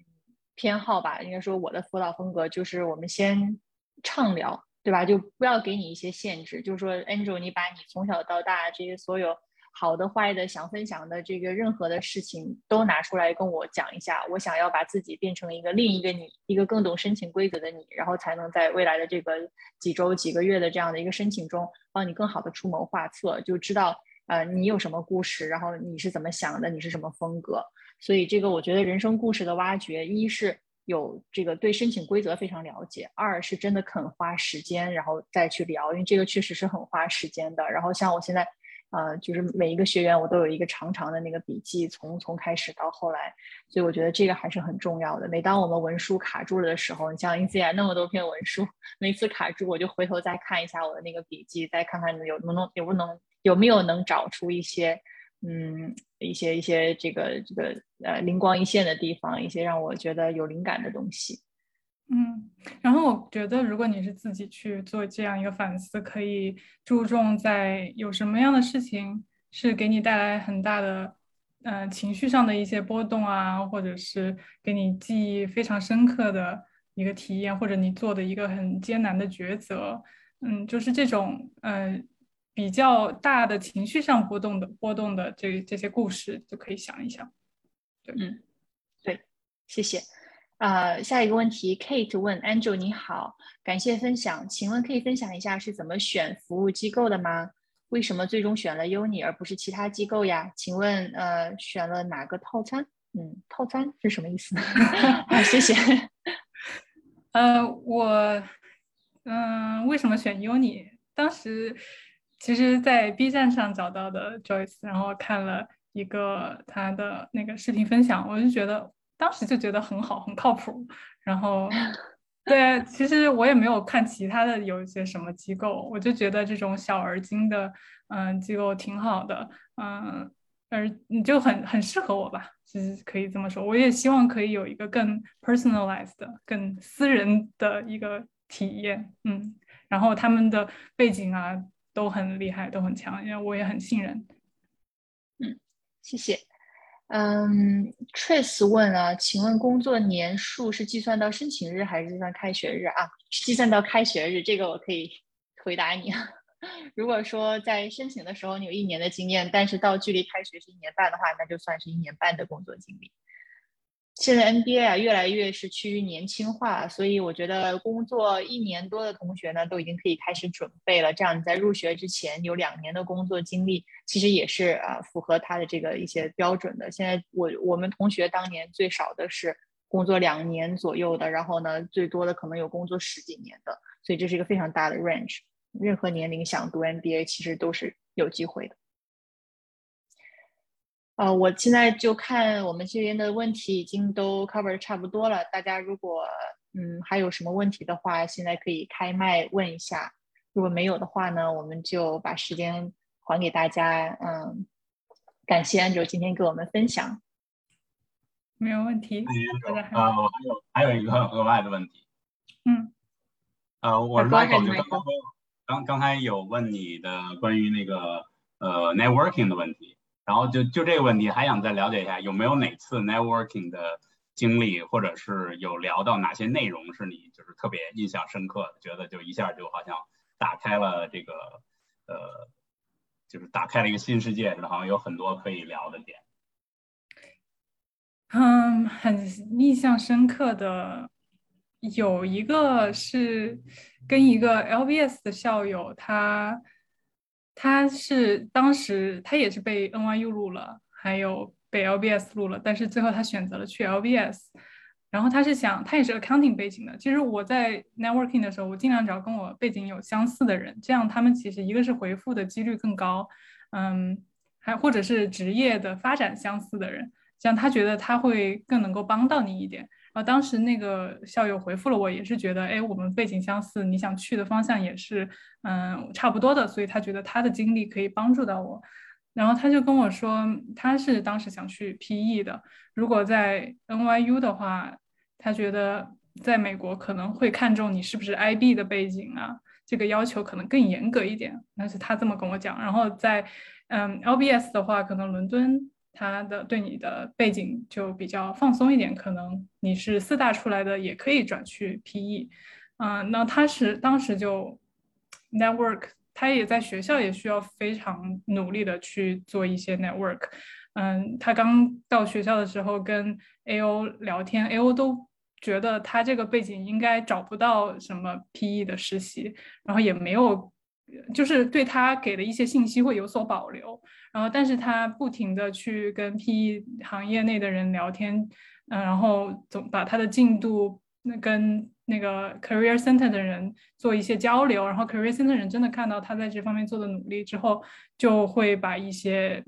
S1: 偏好吧，应该说我的辅导风格就是我们先。畅聊，对吧？就不要给你一些限制，就是说，Angel，你把你从小到大这些所有好的、坏的、想分享的这个任何的事情都拿出来跟我讲一下。我想要把自己变成一个另一个你，一个更懂申请规则的你，然后才能在未来的这个几周、几个月的这样的一个申请中，帮你更好的出谋划策，就知道呃你有什么故事，然后你是怎么想的，你是什么风格。所以这个我觉得人生故事的挖掘，一是。有这个对申请规则非常了解，二是真的肯花时间，然后再去聊，因为这个确实是很花时间的。然后像我现在，呃，就是每一个学员我都有一个长长的那个笔记，从从开始到后来，所以我觉得这个还是很重要的。每当我们文书卡住了的时候，你像 INSEAD 那么多篇文书，每次卡住我就回头再看一下我的那个笔记，再看看有能不能有不能有没有能找出一些。嗯，一些一些这个这个呃灵光一现的地方，一些让我觉得有灵感的东西。
S2: 嗯，然后我觉得如果你是自己去做这样一个反思，可以注重在有什么样的事情是给你带来很大的呃情绪上的一些波动啊，或者是给你记忆非常深刻的一个体验，或者你做的一个很艰难的抉择。嗯，就是这种呃。比较大的情绪上波动的波动的这这些故事就可以想一想，对，
S1: 嗯，对，谢谢。啊，下一个问题，Kate 问 Angel 你好，感谢分享，请问可以分享一下是怎么选服务机构的吗？为什么最终选了 Uni 而不是其他机构呀？请问呃，选了哪个套餐？嗯，套餐是什么意思？啊，谢谢。
S2: 呃，我嗯，为什么选 Uni？当时。其实，在 B 站上找到的 Joyce，然后看了一个他的那个视频分享，我就觉得当时就觉得很好，很靠谱。然后，对，其实我也没有看其他的有一些什么机构，我就觉得这种小而精的嗯机构挺好的，嗯，而你就很很适合我吧，其实可以这么说。我也希望可以有一个更 personalized 的、更私人的一个体验，嗯，然后他们的背景啊。都很厉害，都很强，因为我也很信任。
S1: 嗯，谢谢。嗯，Trace 问啊，请问工作年数是计算到申请日还是计算开学日啊？计算到开学日，这个我可以回答你。如果说在申请的时候你有一年的经验，但是到距离开学是一年半的话，那就算是一年半的工作经历。现在 NBA 啊，越来越是趋于年轻化，所以我觉得工作一年多的同学呢，都已经可以开始准备了。这样你在入学之前有两年的工作经历，其实也是啊，符合他的这个一些标准的。现在我我们同学当年最少的是工作两年左右的，然后呢，最多的可能有工作十几年的，所以这是一个非常大的 range。任何年龄想读 NBA，其实都是有机会的。呃，我现在就看我们这边的问题已经都 cover 差不多了。大家如果嗯还有什么问题的话，现在可以开麦问一下。如果没有的话呢，我们就把时间还给大家。嗯，感谢 Andrew 今天给我们分享。
S2: 没有问题。
S4: 啊，我还有还有一个额外的问题。
S2: 嗯。
S4: 呃，我是 Michael，刚刚才有问你的关于那个呃 networking 的问题。然后就就这个问题，还想再了解一下，有没有哪次 networking 的经历，或者是有聊到哪些内容是你就是特别印象深刻的，觉得就一下就好像打开了这个呃，就是打开了一个新世界，好像有很多可以聊的点。
S2: 嗯，很印象深刻的有一个是跟一个 LBS 的校友，他。他是当时他也是被 NYU 录了，还有被 LBS 录了，但是最后他选择了去 LBS。然后他是想，他也是 accounting 背景的。其实我在 networking 的时候，我尽量找跟我背景有相似的人，这样他们其实一个是回复的几率更高，嗯，还或者是职业的发展相似的人，这样他觉得他会更能够帮到你一点。啊当时那个校友回复了我，也是觉得，哎，我们背景相似，你想去的方向也是，嗯，差不多的，所以他觉得他的经历可以帮助到我。然后他就跟我说，他是当时想去 PE 的，如果在 NYU 的话，他觉得在美国可能会看重你是不是 IB 的背景啊，这个要求可能更严格一点。那是他这么跟我讲。然后在嗯 LBS 的话，可能伦敦。他的对你的背景就比较放松一点，可能你是四大出来的，也可以转去 PE。嗯，那他是当时就 network，他也在学校也需要非常努力的去做一些 network。嗯，他刚到学校的时候跟 AO 聊天，AO 都觉得他这个背景应该找不到什么 PE 的实习，然后也没有。就是对他给的一些信息会有所保留，然后但是他不停的去跟 PE 行业内的人聊天，嗯，然后总把他的进度那跟那个 Career Center 的人做一些交流，然后 Career Center 人真的看到他在这方面做的努力之后，就会把一些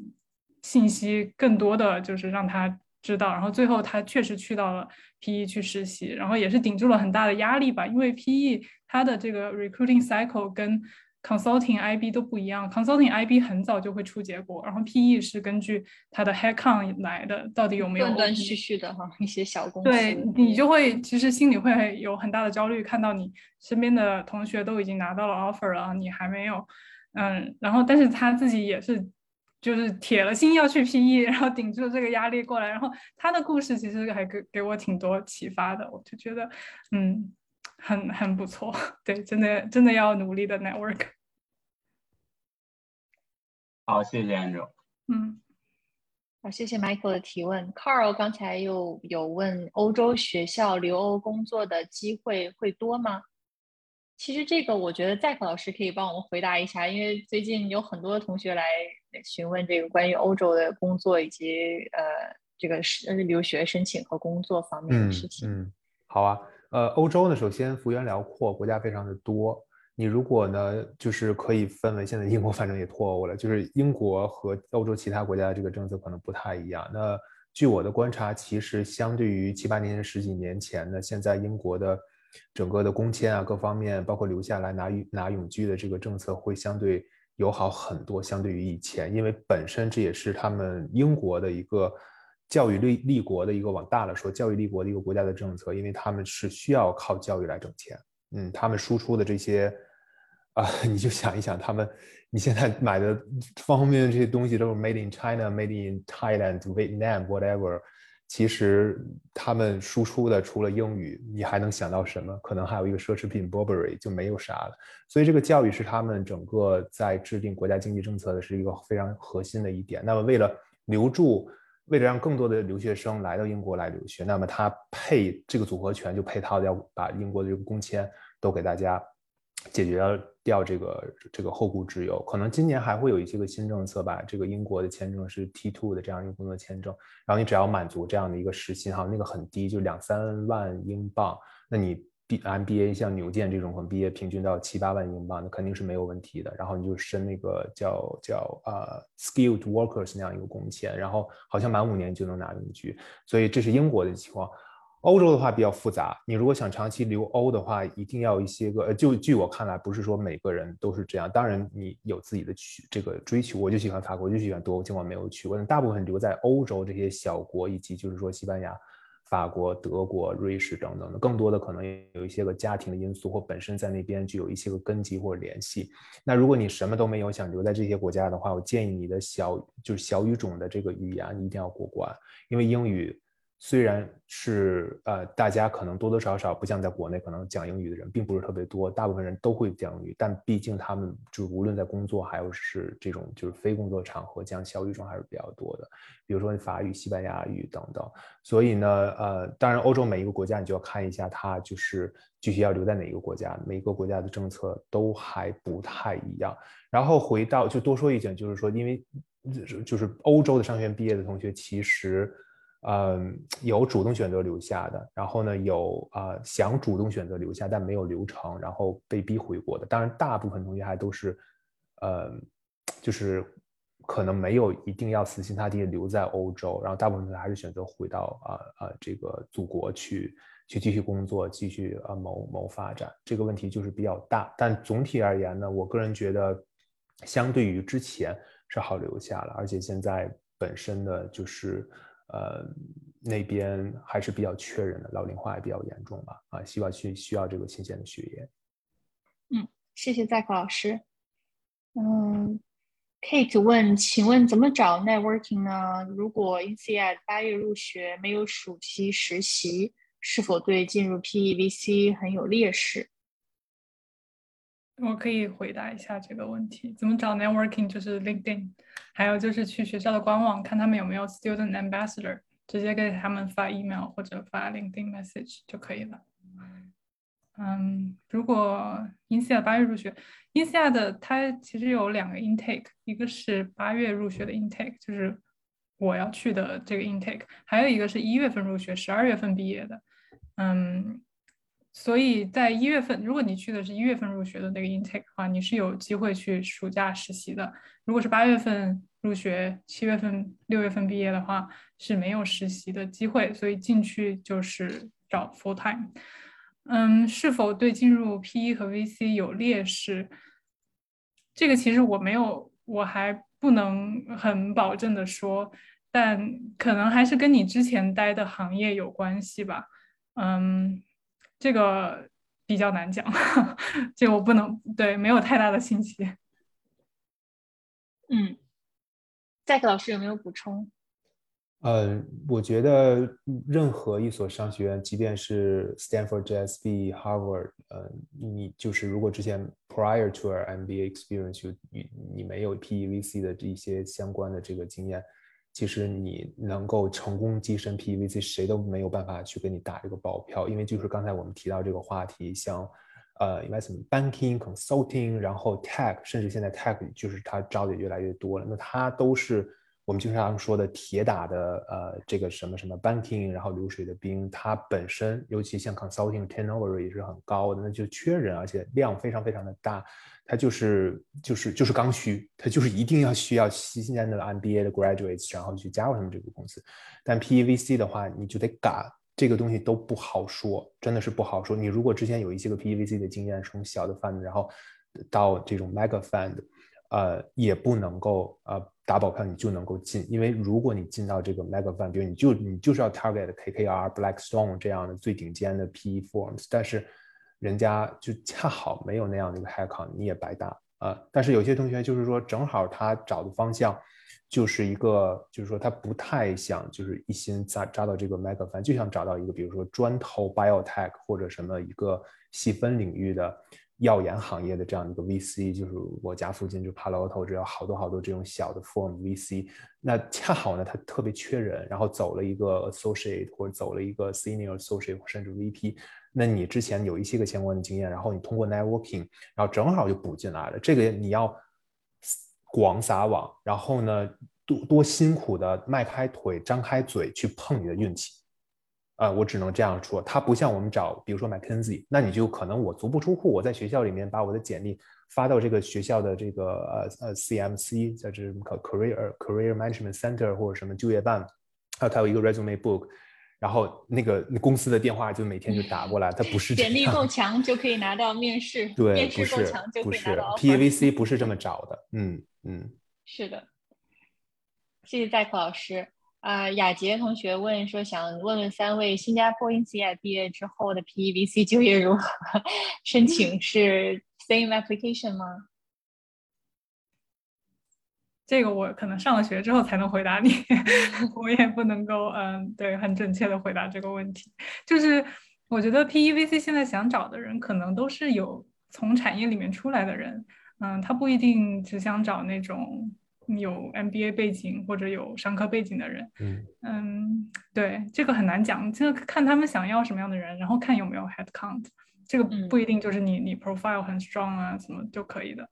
S2: 信息更多的就是让他知道，然后最后他确实去到了 PE 去实习，然后也是顶住了很大的压力吧，因为 PE 它的这个 recruiting cycle 跟 Consulting IB 都不一样，Consulting IB 很早就会出结果，然后 PE 是根据它的 Headcount 来的，到底有没有
S1: 断断续续的哈，一些小公司，
S2: 对你就会其实心里会有很大的焦虑，看到你身边的同学都已经拿到了 offer 了，你还没有，嗯，然后但是他自己也是就是铁了心要去 PE，然后顶住这个压力过来，然后他的故事其实还给给我挺多启发的，我就觉得嗯。很很不错，对，真的真的要努力的 network。
S4: 好，谢谢 Andrew。
S2: 嗯，
S1: 好，谢谢 Michael 的提问。Carl 刚才又有问，欧洲学校留欧工作的机会会多吗？其实这个我觉得 Zack 老师可以帮我们回答一下，因为最近有很多同学来询问这个关于欧洲的工作以及呃这个是留学申请和工作方面的事情。
S3: 嗯，好啊。呃，欧洲呢，首先幅员辽阔，国家非常的多。你如果呢，就是可以分为，现在英国反正也脱欧了，就是英国和欧洲其他国家的这个政策可能不太一样。那据我的观察，其实相对于七八年前、十几年前呢，现在英国的整个的工签啊，各方面，包括留下来拿拿永居的这个政策，会相对友好很多，相对于以前，因为本身这也是他们英国的一个。教育立立国的一个往大了说，教育立国的一个国家的政策，因为他们是需要靠教育来挣钱。嗯，他们输出的这些，啊，你就想一想，他们你现在买的方方面面这些东西都是 made in China、made in Thailand、Vietnam、whatever，其实他们输出的除了英语，你还能想到什么？可能还有一个奢侈品 Burberry 就没有啥了。所以这个教育是他们整个在制定国家经济政策的是一个非常核心的一点。那么为了留住，为了让更多的留学生来到英国来留学，那么他配这个组合拳就配套要把英国的这个工签都给大家。解决掉这个这个后顾之忧，可能今年还会有一些个新政策吧。这个英国的签证是 T two 的这样一个工作签证，然后你只要满足这样的一个时薪哈，那个很低，就两三万英镑。那你 MBA 像牛剑这种可能毕业平均到七八万英镑，那肯定是没有问题的。然后你就申那个叫叫呃 skilled workers 那样一个工签，然后好像满五年就能拿永居。所以这是英国的情况。欧洲的话比较复杂，你如果想长期留欧的话，一定要一些个呃，就据我看来，不是说每个人都是这样。当然，你有自己的去这个追求，我就喜欢法国，我就喜欢多国，尽管没有去过。但大部分留在欧洲这些小国，以及就是说西班牙、法国、德国、瑞士等等的，更多的可能有一些个家庭的因素，或本身在那边具有一些个根基或者联系。那如果你什么都没有，想留在这些国家的话，我建议你的小就是小语种的这个语言你一定要过关，因为英语。虽然是呃，大家可能多多少少不像在国内，可能讲英语的人并不是特别多，大部分人都会讲英语，但毕竟他们就无论在工作还有是这种就是非工作场合讲小语种还是比较多的，比如说法语、西班牙语等等。所以呢，呃，当然欧洲每一个国家你就要看一下它就是具体要留在哪一个国家，每个国家的政策都还不太一样。然后回到就多说一点，就是说，因为就是欧洲的商学院毕业的同学其实。嗯，有主动选择留下的，然后呢，有啊想主动选择留下但没有留成，然后被逼回国的。当然，大部分同学还都是，呃，就是可能没有一定要死心塌地留在欧洲，然后大部分同学还是选择回到啊啊这个祖国去去继续工作，继续啊谋谋发展。这个问题就是比较大，但总体而言呢，我个人觉得，相对于之前是好留下了，而且现在本身的就是。呃，那边还是比较缺人的，老龄化也比较严重吧。啊，希望去需要这个新鲜的血液。
S1: 嗯，谢谢在克老师。嗯，Kate 问，请问怎么找 networking 呢？如果 INSEAD 八月入学，没有暑期实习，是否对进入 PEVC 很有劣势？
S2: 我可以回答一下这个问题。怎么找 networking？就是 LinkedIn，还有就是去学校的官网看他们有没有 student ambassador，直接给他们发 email 或者发 LinkedIn message 就可以了。嗯，如果 INSEAD 八月入学，INSEAD 它其实有两个 intake，一个是八月入学的 intake，就是我要去的这个 intake，还有一个是一月份入学，十二月份毕业的。嗯。所以在一月份，如果你去的是一月份入学的那个 intake 的话，你是有机会去暑假实习的。如果是八月份入学，七月份、六月份毕业的话，是没有实习的机会。所以进去就是找 full time。嗯，是否对进入 PE 和 VC 有劣势？这个其实我没有，我还不能很保证的说，但可能还是跟你之前待的行业有关系吧。嗯。这个比较难讲，这个我不能对，没有太大的信息。
S1: 嗯，赛克老师有没有补充？
S3: 呃，我觉得任何一所商学院，即便是 Stanford、JSB、Harvard，呃，你就是如果之前 prior to our MBA experience，你你没有 PEVC 的这些相关的这个经验。其实你能够成功跻身 PVC，谁都没有办法去给你打这个保票，因为就是刚才我们提到这个话题，像呃，investment banking、consulting，然后 tech，甚至现在 tech 就是它招的越来越多了，那它都是。我们经常说的铁打的呃这个什么什么 banking，然后流水的兵，它本身尤其像 consulting turnover 也是很高的，那就缺人，而且量非常非常的大，它就是就是就是刚需，它就是一定要需要新鲜的 MBA 的 graduates，然后去加入他们这个公司。但 PEVC 的话，你就得赶，这个东西都不好说，真的是不好说。你如果之前有一些个 PEVC 的经验，从小的 fund，然后到这种 mega fund。呃，也不能够呃打保票你就能够进，因为如果你进到这个 mega fund，比如你就你就是要 target KKR、Blackstone 这样的最顶尖的 PE firms，但是人家就恰好没有那样的一个 h a c k o n 你也白搭啊。但是有些同学就是说正好他找的方向就是一个，就是说他不太想就是一心扎扎到这个 mega fund，就想找到一个，比如说专投 biotech 或者什么一个细分领域的药研行业的这样一个 VC，就是我家附近就 Palo Alto 这有好多好多这种小的 form VC，那恰好呢他特别缺人，然后走了一个 associate 或者走了一个 senior associate 甚至 VP，那你之前有一些个相关的经验，然后你通过 networking，然后正好就补进来了，这个你要。广撒网，然后呢，多多辛苦的迈开腿、张开嘴去碰你的运气，啊，我只能这样说。它不像我们找，比如说 McKinsey，那你就可能我足不出户，我在学校里面把我的简历发到这个学校的这个呃呃 CMC，在这 Career Career Management Center 或者什么就业办，还有它有一个 Resume Book，然后那个公司的电话就每天就打过来，它不是
S1: 简历够强就可以拿到面试，
S3: 对，
S1: 面试够强就可以拿到
S3: PAVC 不是这么找的，嗯。嗯，
S1: 是的，谢谢戴克老师。啊，雅洁同学问说，想问问三位，新加坡 INSEAD 毕业之后的 PEVC 就业如何？申请是 same application 吗？
S2: 这个我可能上了学之后才能回答你，我也不能够嗯，对，很准确的回答这个问题。就是我觉得 PEVC 现在想找的人，可能都是有从产业里面出来的人。嗯，他不一定只想找那种有 MBA 背景或者有商科背景的人。
S3: 嗯
S2: 嗯，对，这个很难讲，这个看他们想要什么样的人，然后看有没有 head count。这个不一定就是你你 profile 很 strong 啊，什么就可以的。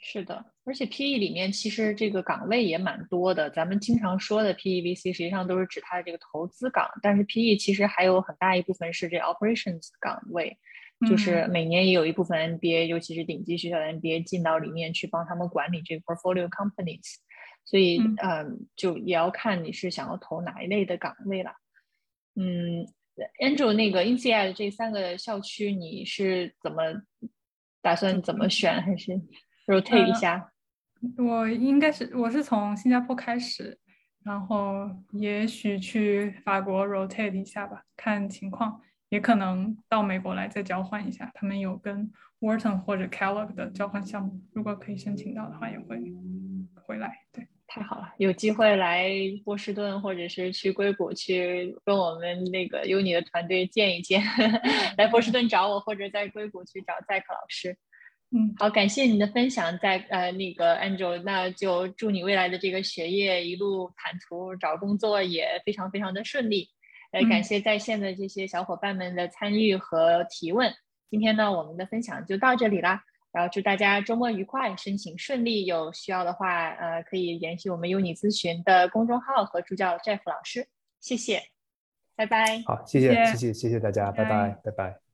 S1: 是的，而且 PE 里面其实这个岗位也蛮多的。咱们经常说的 PEVC 实际上都是指它的这个投资岗，但是 PE 其实还有很大一部分是这 operations 岗位。就是每年也有一部分 MBA，尤其是顶级学校的 MBA 进到里面去帮他们管理这个 portfolio companies，所以嗯，就也要看你是想要投哪一类的岗位了。嗯，Andrew 那个 INSEAD 这三个校区你是怎么打算怎么选，还是 rotate 一下？
S2: 我应该是我是从新加坡开始，然后也许去法国 rotate 一下吧，看情况。也可能到美国来再交换一下，他们有跟 Wharton 或者 Kellogg 的交换项目，如果可以申请到的话，也会回来。对，
S1: 太好了，有机会来波士顿或者是去硅谷去跟我们那个 Uni 的团队见一见，来波士顿找我，或者在硅谷去找赛克老师。
S2: 嗯，
S1: 好，感谢你的分享，在呃那个 Angel，那就祝你未来的这个学业一路坦途，找工作也非常非常的顺利。呃，感谢在线的这些小伙伴们的参与和提问。今天呢，我们的分享就到这里啦。然后祝大家周末愉快，申请顺利。有需要的话，呃，可以联系我们优你咨询的公众号和助教 Jeff 老师。谢谢，拜拜。
S3: 好，谢谢，谢谢，谢谢大家，拜拜，拜拜。